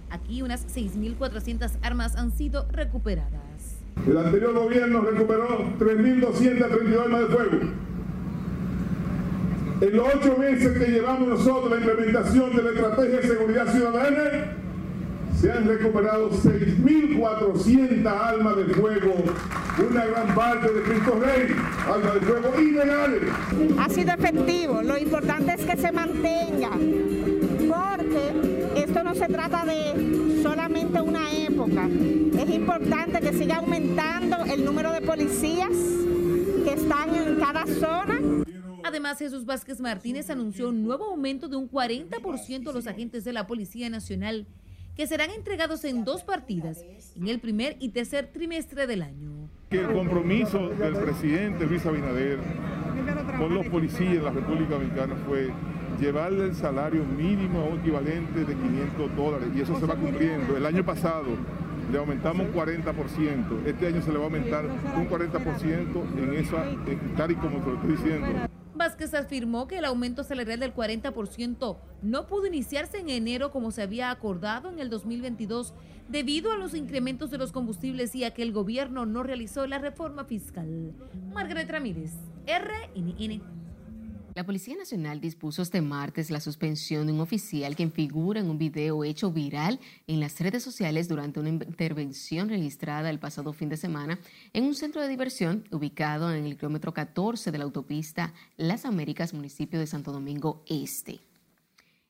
Aquí unas 6.400 armas han sido recuperadas. El anterior gobierno recuperó 3.232 armas de fuego en los ocho meses que llevamos nosotros la implementación de la estrategia de seguridad ciudadana, se han recuperado 6.400 armas de fuego, una gran parte de Cristo Rey, armas de fuego ilegales. Ha sido efectivo, lo importante es que se mantenga, porque esto no se trata de solamente una época, es importante que siga aumentando el número de policías que están en cada zona Además, Jesús Vázquez Martínez anunció un nuevo aumento de un 40% a los agentes de la Policía Nacional, que serán entregados en dos partidas, en el primer y tercer trimestre del año. El compromiso del presidente Luis Abinader con los policías en la República Dominicana fue llevarle el salario mínimo a un equivalente de 500 dólares y eso se va cumpliendo. El año pasado le aumentamos un 40%, este año se le va a aumentar un 40% en esa, tal y como se lo estoy diciendo. Vázquez afirmó que el aumento salarial del 40% no pudo iniciarse en enero como se había acordado en el 2022 debido a los incrementos de los combustibles y a que el gobierno no realizó la reforma fiscal. Margaret Ramírez, RNN. La Policía Nacional dispuso este martes la suspensión de un oficial quien figura en un video hecho viral en las redes sociales durante una intervención registrada el pasado fin de semana en un centro de diversión ubicado en el kilómetro 14 de la autopista Las Américas, municipio de Santo Domingo Este.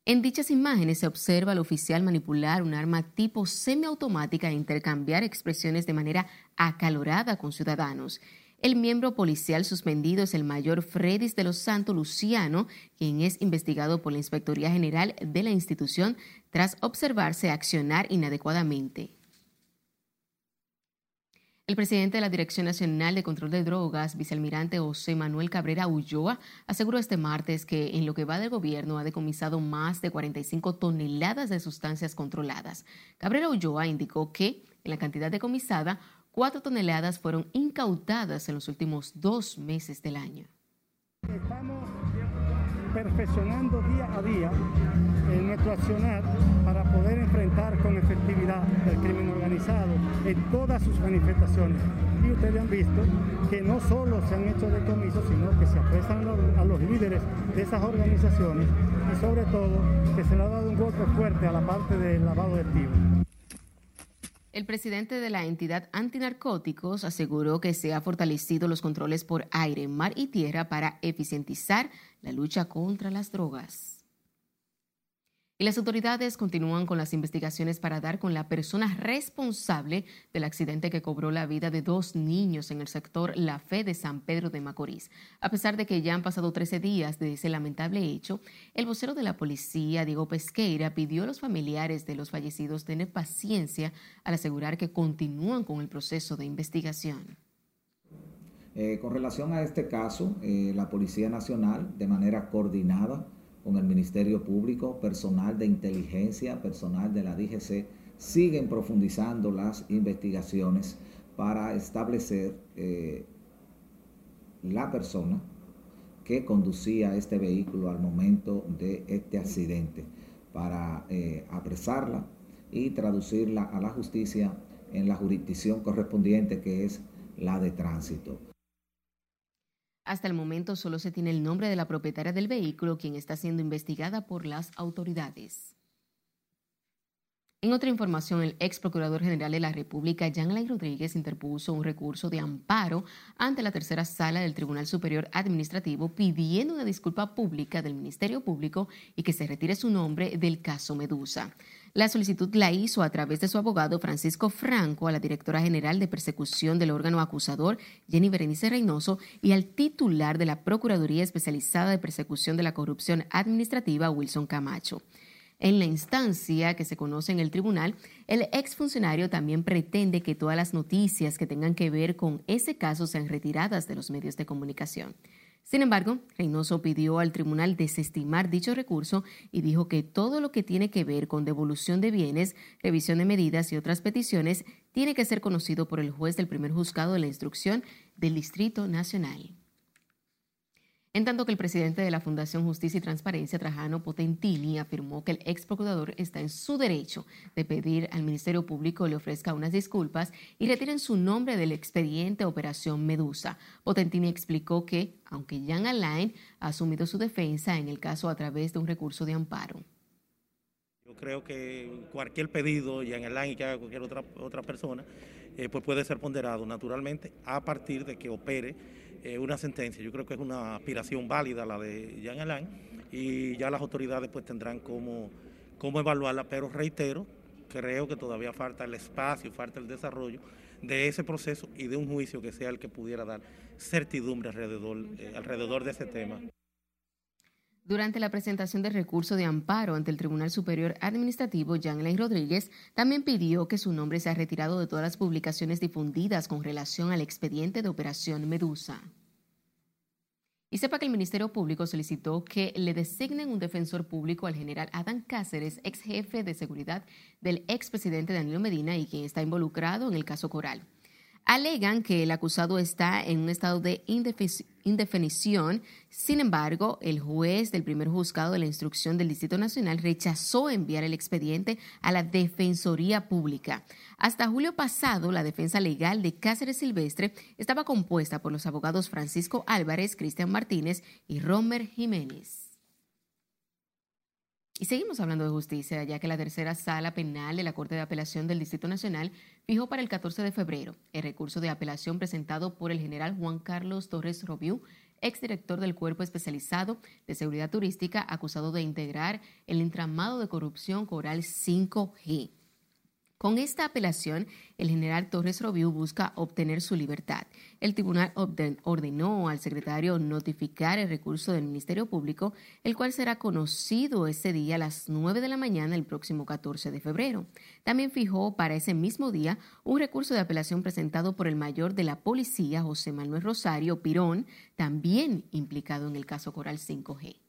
En dichas imágenes se observa al oficial manipular un arma tipo semiautomática e intercambiar expresiones de manera acalorada con ciudadanos. El miembro policial suspendido es el mayor Fredis de los Santos Luciano, quien es investigado por la Inspectoría General de la institución tras observarse accionar inadecuadamente. El presidente de la Dirección Nacional de Control de Drogas, vicealmirante José Manuel Cabrera Ulloa, aseguró este martes que en lo que va del gobierno ha decomisado más de 45 toneladas de sustancias controladas. Cabrera Ulloa indicó que en la cantidad decomisada Cuatro toneladas fueron incautadas en los últimos dos meses del año. Estamos perfeccionando día a día nuestro accionar para poder enfrentar con efectividad el crimen organizado en todas sus manifestaciones. Y ustedes han visto que no solo se han hecho decomisos, sino que se apresan a los líderes de esas organizaciones y sobre todo que se le ha dado un golpe fuerte a la parte del lavado de activos. El presidente de la entidad antinarcóticos aseguró que se ha fortalecido los controles por aire, mar y tierra para eficientizar la lucha contra las drogas. Y las autoridades continúan con las investigaciones para dar con la persona responsable del accidente que cobró la vida de dos niños en el sector La Fe de San Pedro de Macorís. A pesar de que ya han pasado 13 días de ese lamentable hecho, el vocero de la policía, Diego Pesqueira, pidió a los familiares de los fallecidos tener paciencia al asegurar que continúan con el proceso de investigación. Eh, con relación a este caso, eh, la Policía Nacional, de manera coordinada con el Ministerio Público, personal de inteligencia, personal de la DGC, siguen profundizando las investigaciones para establecer eh, la persona que conducía este vehículo al momento de este accidente, para apresarla y traducirla a la justicia en la jurisdicción correspondiente que es la de tránsito. Hasta el momento solo se tiene el nombre de la propietaria del vehículo, quien está siendo investigada por las autoridades. En otra información, el ex procurador general de la República, Alain Rodríguez, interpuso un recurso de amparo ante la tercera sala del Tribunal Superior Administrativo pidiendo una disculpa pública del Ministerio Público y que se retire su nombre del caso Medusa. La solicitud la hizo a través de su abogado Francisco Franco a la directora general de persecución del órgano acusador, Jenny Berenice Reynoso, y al titular de la Procuraduría Especializada de Persecución de la Corrupción Administrativa, Wilson Camacho. En la instancia que se conoce en el tribunal, el exfuncionario también pretende que todas las noticias que tengan que ver con ese caso sean retiradas de los medios de comunicación. Sin embargo, Reynoso pidió al tribunal desestimar dicho recurso y dijo que todo lo que tiene que ver con devolución de bienes, revisión de medidas y otras peticiones tiene que ser conocido por el juez del primer juzgado de la instrucción del Distrito Nacional. En tanto que el presidente de la Fundación Justicia y Transparencia, Trajano Potentini, afirmó que el ex procurador está en su derecho de pedir al Ministerio Público le ofrezca unas disculpas y retiren su nombre del expediente Operación Medusa. Potentini explicó que, aunque Jan Alain ha asumido su defensa en el caso a través de un recurso de amparo. Yo creo que cualquier pedido, Jan Alain y que haga cualquier otra, otra persona, eh, pues puede ser ponderado naturalmente a partir de que opere eh, una sentencia. Yo creo que es una aspiración válida la de Jean Alain y ya las autoridades pues tendrán cómo, cómo evaluarla, pero reitero, creo que todavía falta el espacio, falta el desarrollo de ese proceso y de un juicio que sea el que pudiera dar certidumbre alrededor, eh, alrededor de ese tema. Durante la presentación del recurso de amparo ante el Tribunal Superior Administrativo, Alain Rodríguez también pidió que su nombre sea retirado de todas las publicaciones difundidas con relación al expediente de Operación Medusa. Y sepa que el Ministerio Público solicitó que le designen un defensor público al general Adán Cáceres, ex jefe de seguridad del expresidente Danilo Medina y quien está involucrado en el caso Coral. Alegan que el acusado está en un estado de indefinición. Sin embargo, el juez del primer juzgado de la instrucción del Distrito Nacional rechazó enviar el expediente a la Defensoría Pública. Hasta julio pasado, la defensa legal de Cáceres Silvestre estaba compuesta por los abogados Francisco Álvarez, Cristian Martínez y Romer Jiménez. Y seguimos hablando de justicia, ya que la tercera sala penal de la Corte de Apelación del Distrito Nacional fijó para el 14 de febrero el recurso de apelación presentado por el general Juan Carlos Torres Robiú, exdirector del Cuerpo Especializado de Seguridad Turística, acusado de integrar el entramado de corrupción Coral 5G. Con esta apelación, el general Torres Robiú busca obtener su libertad. El tribunal ordenó al secretario notificar el recurso del Ministerio Público, el cual será conocido ese día a las 9 de la mañana el próximo 14 de febrero. También fijó para ese mismo día un recurso de apelación presentado por el mayor de la policía, José Manuel Rosario Pirón, también implicado en el caso Coral 5G.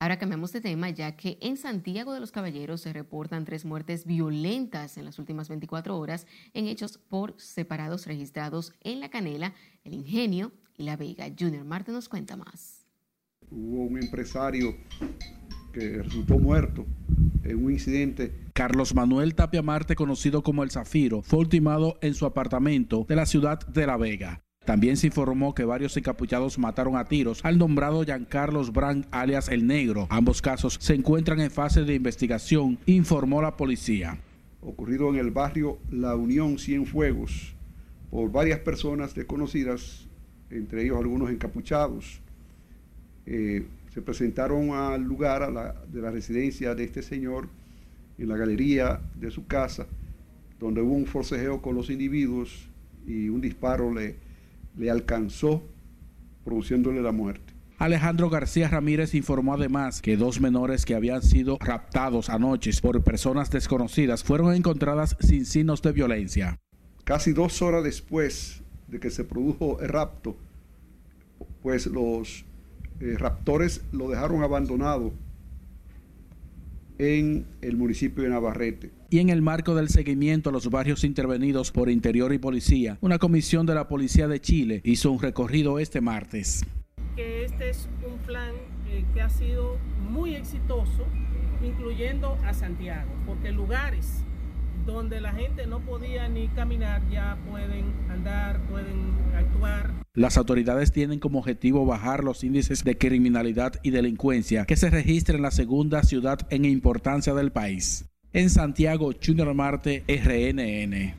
Ahora cambiamos de tema, ya que en Santiago de los Caballeros se reportan tres muertes violentas en las últimas 24 horas en hechos por separados registrados en La Canela, El Ingenio y La Vega. Junior Marte nos cuenta más. Hubo un empresario que resultó muerto en un incidente. Carlos Manuel Tapia Marte, conocido como El Zafiro, fue ultimado en su apartamento de la ciudad de La Vega. También se informó que varios encapuchados mataron a tiros al nombrado Giancarlos Brand alias El Negro. Ambos casos se encuentran en fase de investigación, informó la policía. Ocurrido en el barrio La Unión Cienfuegos por varias personas desconocidas, entre ellos algunos encapuchados. Eh, se presentaron al lugar de la residencia de este señor en la galería de su casa, donde hubo un forcejeo con los individuos y un disparo le le alcanzó produciéndole la muerte. Alejandro García Ramírez informó además que dos menores que habían sido raptados anoche por personas desconocidas fueron encontradas sin signos de violencia. Casi dos horas después de que se produjo el rapto, pues los eh, raptores lo dejaron abandonado en el municipio de Navarrete. Y en el marco del seguimiento a los barrios intervenidos por Interior y Policía, una comisión de la Policía de Chile hizo un recorrido este martes. Que este es un plan eh, que ha sido muy exitoso, incluyendo a Santiago, porque lugares donde la gente no podía ni caminar ya pueden andar, pueden actuar. Las autoridades tienen como objetivo bajar los índices de criminalidad y delincuencia que se registran en la segunda ciudad en importancia del país. En Santiago, Junior Marte, RNN.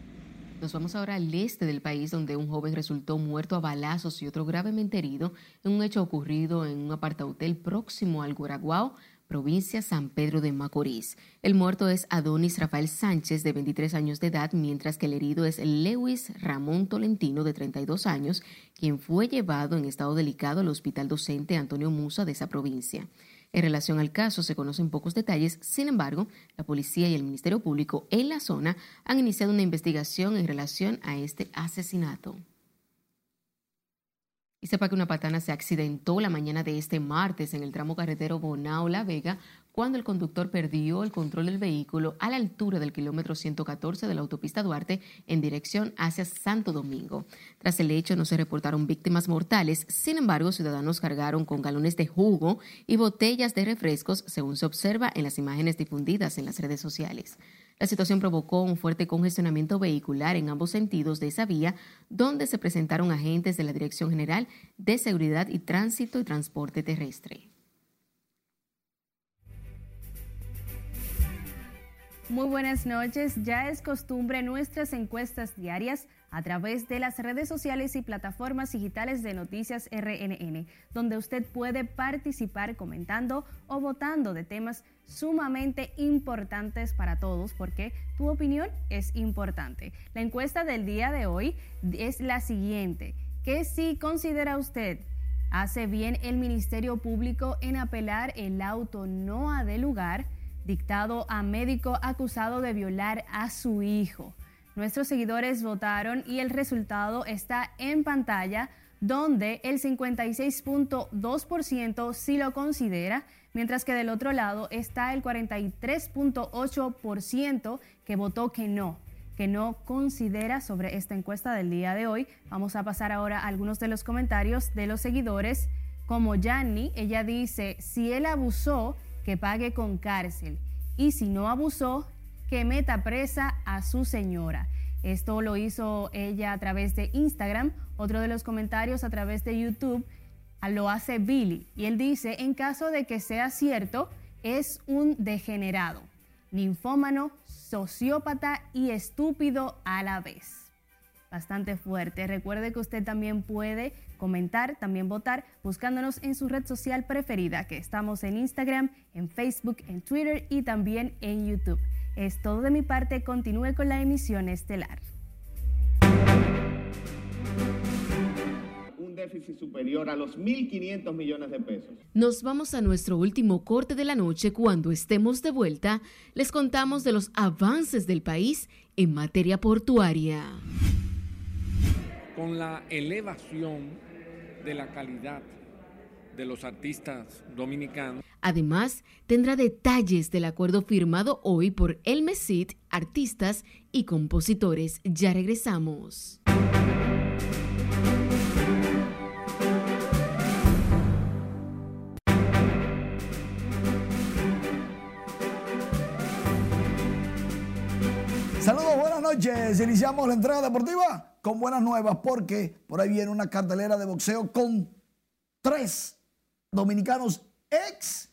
Nos vamos ahora al este del país, donde un joven resultó muerto a balazos y otro gravemente herido en un hecho ocurrido en un apartahotel próximo al Guaraguao, provincia San Pedro de Macorís. El muerto es Adonis Rafael Sánchez, de 23 años de edad, mientras que el herido es Lewis Ramón Tolentino, de 32 años, quien fue llevado en estado delicado al Hospital Docente Antonio Musa de esa provincia. En relación al caso se conocen pocos detalles, sin embargo, la policía y el Ministerio Público en la zona han iniciado una investigación en relación a este asesinato. Y sepa que una patana se accidentó la mañana de este martes en el tramo carretero Bonao-La Vega cuando el conductor perdió el control del vehículo a la altura del kilómetro 114 de la autopista Duarte en dirección hacia Santo Domingo. Tras el hecho no se reportaron víctimas mortales, sin embargo ciudadanos cargaron con galones de jugo y botellas de refrescos según se observa en las imágenes difundidas en las redes sociales. La situación provocó un fuerte congestionamiento vehicular en ambos sentidos de esa vía, donde se presentaron agentes de la Dirección General de Seguridad y Tránsito y Transporte Terrestre. Muy buenas noches. Ya es costumbre nuestras encuestas diarias a través de las redes sociales y plataformas digitales de Noticias RNN, donde usted puede participar comentando o votando de temas sumamente importantes para todos, porque tu opinión es importante. La encuesta del día de hoy es la siguiente. ¿Qué si considera usted hace bien el Ministerio Público en apelar el auto no a de lugar? dictado a médico acusado de violar a su hijo. Nuestros seguidores votaron y el resultado está en pantalla donde el 56.2% sí lo considera, mientras que del otro lado está el 43.8% que votó que no, que no considera sobre esta encuesta del día de hoy. Vamos a pasar ahora a algunos de los comentarios de los seguidores, como Yanni, ella dice, si él abusó, que pague con cárcel y si no abusó, que meta presa a su señora. Esto lo hizo ella a través de Instagram. Otro de los comentarios a través de YouTube lo hace Billy. Y él dice, en caso de que sea cierto, es un degenerado, ninfómano, sociópata y estúpido a la vez bastante fuerte. Recuerde que usted también puede comentar, también votar, buscándonos en su red social preferida, que estamos en Instagram, en Facebook, en Twitter y también en YouTube. Es todo de mi parte, continúe con la emisión estelar. Un déficit superior a los 1.500 millones de pesos. Nos vamos a nuestro último corte de la noche. Cuando estemos de vuelta, les contamos de los avances del país en materia portuaria con la elevación de la calidad de los artistas dominicanos. Además, tendrá detalles del acuerdo firmado hoy por El Mesit, artistas y compositores. Ya regresamos. Saludos, buenas noches. Iniciamos la entrega deportiva con buenas nuevas porque por ahí viene una cartelera de boxeo con tres dominicanos ex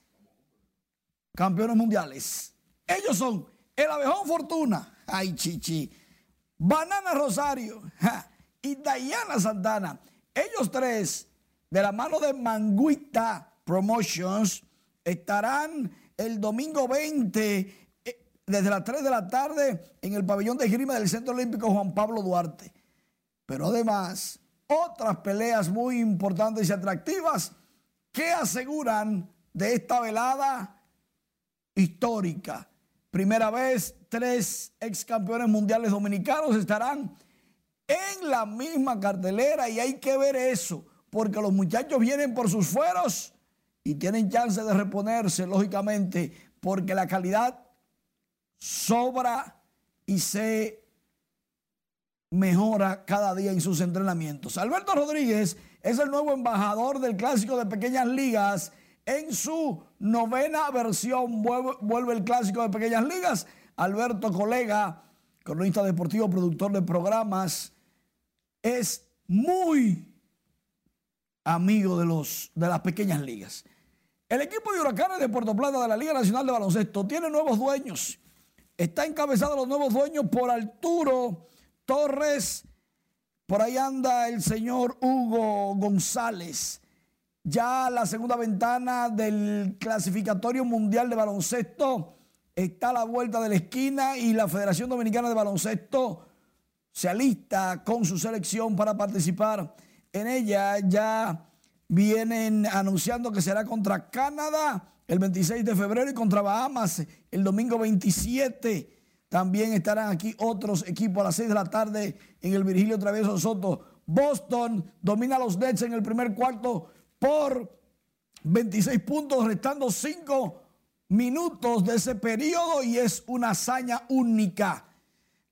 campeones mundiales. Ellos son el Abejón Fortuna, ay chichi, Banana Rosario y Dayana Santana. Ellos tres, de la mano de Manguita Promotions, estarán el domingo 20 desde las 3 de la tarde en el pabellón de grima del Centro Olímpico Juan Pablo Duarte. Pero además, otras peleas muy importantes y atractivas que aseguran de esta velada histórica. Primera vez, tres ex campeones mundiales dominicanos estarán en la misma cartelera y hay que ver eso, porque los muchachos vienen por sus fueros y tienen chance de reponerse, lógicamente, porque la calidad sobra y se mejora cada día en sus entrenamientos. Alberto Rodríguez es el nuevo embajador del clásico de pequeñas ligas. En su novena versión vuelve, el clásico de pequeñas ligas. Alberto, colega, cronista deportivo, productor de programas, es muy amigo de, los, de las pequeñas ligas. El equipo de Huracanes de Puerto Plata de la Liga Nacional de Baloncesto tiene nuevos dueños. Está encabezado los nuevos dueños por Arturo Torres. Por ahí anda el señor Hugo González. Ya la segunda ventana del clasificatorio mundial de baloncesto está a la vuelta de la esquina y la Federación Dominicana de Baloncesto se alista con su selección para participar en ella. Ya vienen anunciando que será contra Canadá el 26 de febrero y contra Bahamas el domingo 27. También estarán aquí otros equipos a las 6 de la tarde en el Virgilio Travieso Soto. Boston domina a los Nets en el primer cuarto por 26 puntos, restando 5 minutos de ese periodo y es una hazaña única.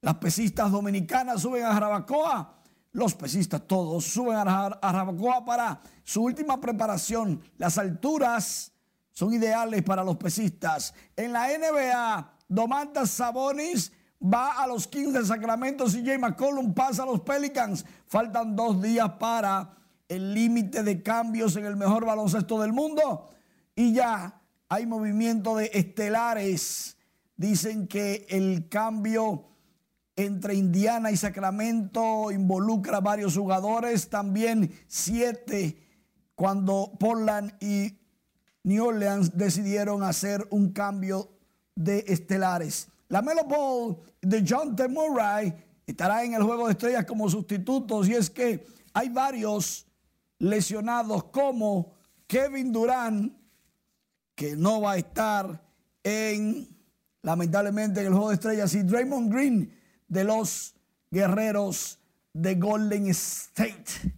Las pesistas dominicanas suben a Jarabacoa, los pesistas todos suben a Jarabacoa para su última preparación. Las alturas son ideales para los pesistas. En la NBA, Domantas Sabonis va a los Kings de Sacramento, CJ McCollum pasa a los Pelicans. Faltan dos días para el límite de cambios en el mejor baloncesto del mundo y ya hay movimiento de estelares. Dicen que el cambio entre Indiana y Sacramento involucra varios jugadores, también siete cuando Portland y New Orleans decidieron hacer un cambio de estelares. La Melo Ball de John T. Murray estará en el juego de estrellas como sustitutos y es que hay varios lesionados como Kevin Durant, que no va a estar en, lamentablemente, en el juego de estrellas, y Draymond Green de los guerreros de Golden State.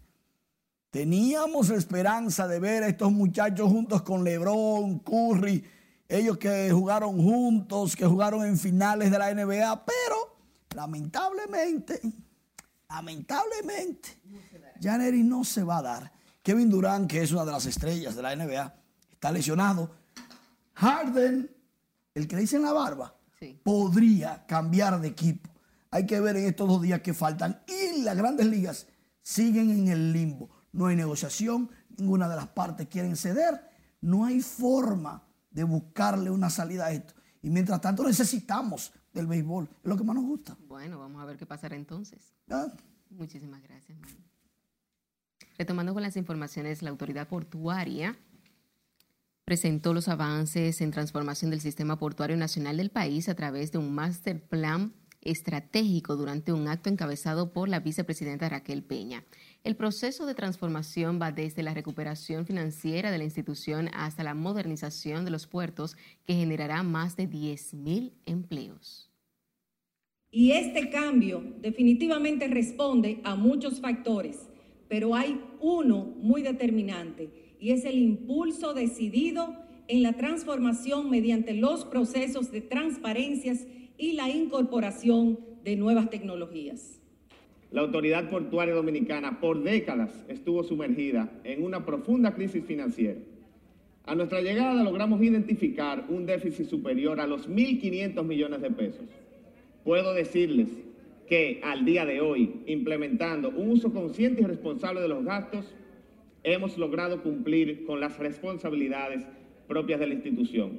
Teníamos esperanza de ver a estos muchachos juntos con LeBron, Curry, ellos que jugaron juntos, que jugaron en finales de la NBA, pero lamentablemente, lamentablemente, Janeri no se va a dar. Kevin Durant, que es una de las estrellas de la NBA, está lesionado. Harden, el que le dicen la barba, podría cambiar de equipo. Hay que ver en estos dos días que faltan. Y las grandes ligas siguen en el limbo. No hay negociación, ninguna de las partes quieren ceder. No hay forma de buscarle una salida a esto. Y mientras tanto necesitamos del béisbol. Es lo que más nos gusta. Bueno, vamos a ver qué pasará entonces. Ah. Muchísimas gracias. Retomando con las informaciones, la autoridad portuaria presentó los avances en transformación del sistema portuario nacional del país a través de un master plan estratégico durante un acto encabezado por la vicepresidenta Raquel Peña. El proceso de transformación va desde la recuperación financiera de la institución hasta la modernización de los puertos, que generará más de 10.000 empleos. Y este cambio definitivamente responde a muchos factores, pero hay uno muy determinante y es el impulso decidido en la transformación mediante los procesos de transparencias y la incorporación de nuevas tecnologías. La Autoridad Portuaria Dominicana por décadas estuvo sumergida en una profunda crisis financiera. A nuestra llegada logramos identificar un déficit superior a los 1.500 millones de pesos. Puedo decirles que al día de hoy, implementando un uso consciente y responsable de los gastos, hemos logrado cumplir con las responsabilidades propias de la institución.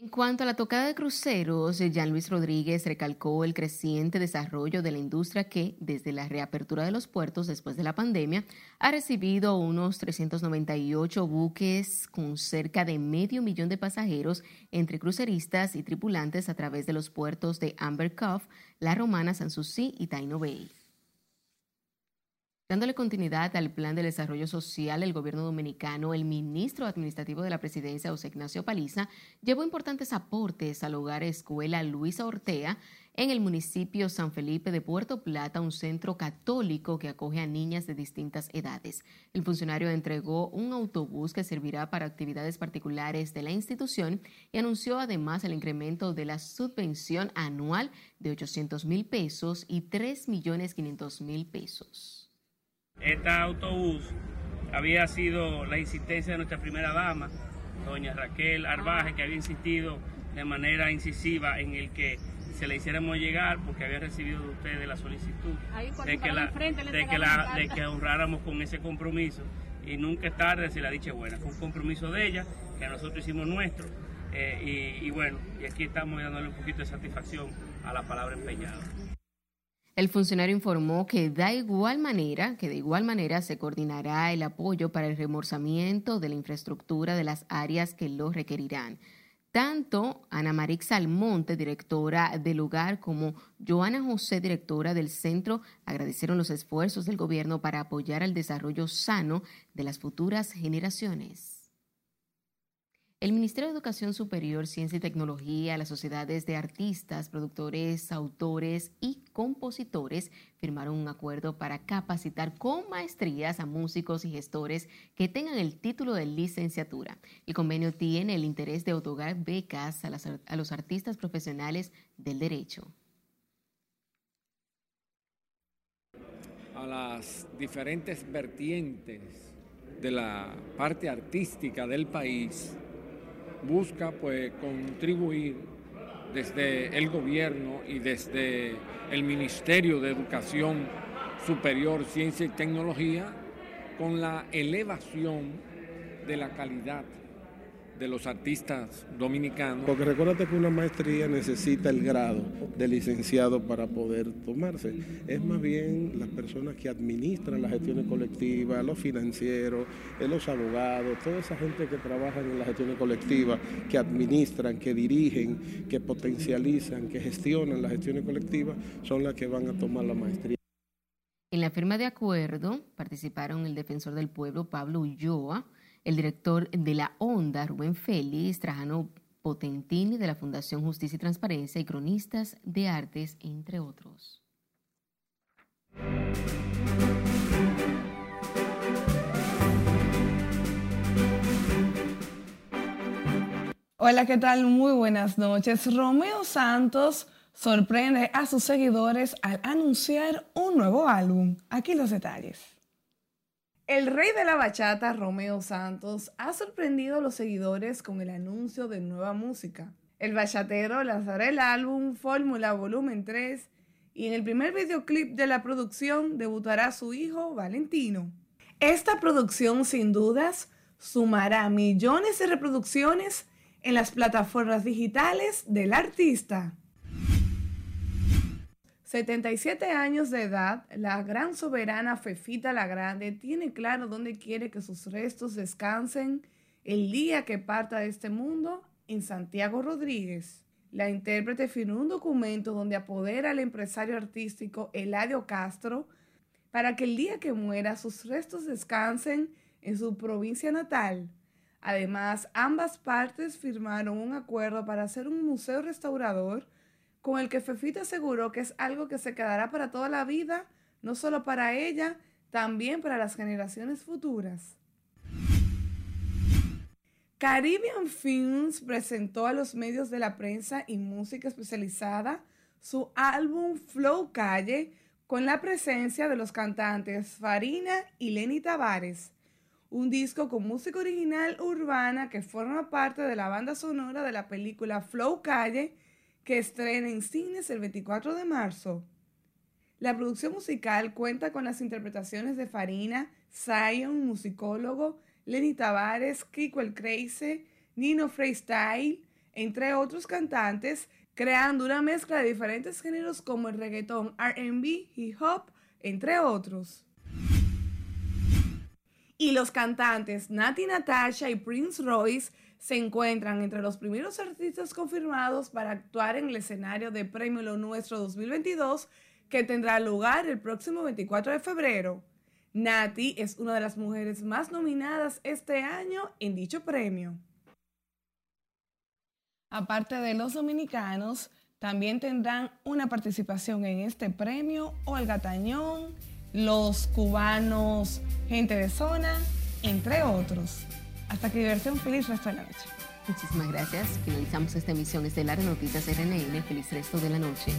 En cuanto a la tocada de cruceros, Jean Luis Rodríguez recalcó el creciente desarrollo de la industria que, desde la reapertura de los puertos después de la pandemia, ha recibido unos 398 buques con cerca de medio millón de pasajeros entre cruceristas y tripulantes a través de los puertos de Amber Cove, La Romana, Sanssouci y Taino Bay. Dándole continuidad al plan de desarrollo social del gobierno dominicano, el ministro administrativo de la presidencia, José Ignacio Paliza, llevó importantes aportes al hogar escuela Luisa Ortea en el municipio San Felipe de Puerto Plata, un centro católico que acoge a niñas de distintas edades. El funcionario entregó un autobús que servirá para actividades particulares de la institución y anunció además el incremento de la subvención anual de 800 mil pesos y 3 millones 500 mil pesos. Este autobús había sido la insistencia de nuestra primera dama, doña Raquel Arbaje, que había insistido de manera incisiva en el que se le hiciéramos llegar porque había recibido de ustedes la solicitud de que, la, de, que la, de que honráramos con ese compromiso y nunca es tarde si la dicha buena. Fue un compromiso de ella que nosotros hicimos nuestro eh, y, y bueno, y aquí estamos dándole un poquito de satisfacción a la palabra empeñada. El funcionario informó que da igual manera, que de igual manera se coordinará el apoyo para el remozamiento de la infraestructura de las áreas que lo requerirán. Tanto Ana Marix Almonte, directora del lugar, como Joana José, directora del centro, agradecieron los esfuerzos del gobierno para apoyar el desarrollo sano de las futuras generaciones. El Ministerio de Educación Superior, Ciencia y Tecnología, las sociedades de artistas, productores, autores y compositores firmaron un acuerdo para capacitar con maestrías a músicos y gestores que tengan el título de licenciatura. El convenio tiene el interés de otorgar becas a, los artistas profesionales del derecho. A las diferentes vertientes de la parte artística del país busca pues contribuir desde el gobierno y desde el Ministerio de Educación Superior, Ciencia y Tecnología con la elevación de la calidad de los artistas dominicanos. Porque recuérdate que una maestría necesita el grado de licenciado para poder tomarse. Es más bien las personas que administran las gestiones colectivas, los financieros, eh, los abogados, toda esa gente que trabaja en las gestiones colectivas, que administran, que dirigen, que potencializan, que gestionan las gestiones colectivas, son las que van a tomar la maestría. En la firma de acuerdo participaron el defensor del pueblo Pablo Ulloa, el director de la ONDA, Rubén Félix, Trajano Potentini de la Fundación Justicia y Transparencia y cronistas de artes, entre otros. Hola, ¿qué tal? Muy buenas noches. Romeo Santos sorprende a sus seguidores al anunciar un nuevo álbum. Aquí los detalles. El rey de la bachata, Romeo Santos, ha sorprendido a los seguidores con el anuncio de nueva música. El bachatero lanzará el álbum Fórmula Volumen 3 y en el primer videoclip de la producción debutará su hijo Valentino. Esta producción sin dudas sumará millones de reproducciones en las plataformas digitales del artista. 77 años de edad, la gran soberana Fefita la Grande tiene claro dónde quiere que sus restos descansen el día que parta de este mundo en Santiago Rodríguez. La intérprete firmó un documento donde apodera al empresario artístico Eladio Castro para que el día que muera sus restos descansen en su provincia natal. Además, ambas partes firmaron un acuerdo para hacer un museo restaurador con el que Fefita aseguró que es algo que se quedará para toda la vida, no solo para ella, también para las generaciones futuras. Caribbean Films presentó a los medios de la prensa y música especializada su álbum Flow Calle con la presencia de los cantantes Farina y Lenny Tavares, un disco con música original urbana que forma parte de la banda sonora de la película Flow Calle que estrena en cines el 24 de marzo. La producción musical cuenta con las interpretaciones de Farina, Zion, musicólogo, Lenny Tavares, Kiko el Crazy, Nino Freestyle, entre otros cantantes, creando una mezcla de diferentes géneros como el reggaetón, RB, hip hop, entre otros. Y los cantantes Nati Natasha y Prince Royce se encuentran entre los primeros artistas confirmados para actuar en el escenario de Premio Lo Nuestro 2022 que tendrá lugar el próximo 24 de febrero. Nati es una de las mujeres más nominadas este año en dicho premio. Aparte de los dominicanos, también tendrán una participación en este premio Olga Tañón, los cubanos, gente de zona, entre otros. Hasta que diversión un feliz resto de la noche. Muchísimas gracias. Finalizamos esta emisión estelar de Noticias RNN. Feliz resto de la noche.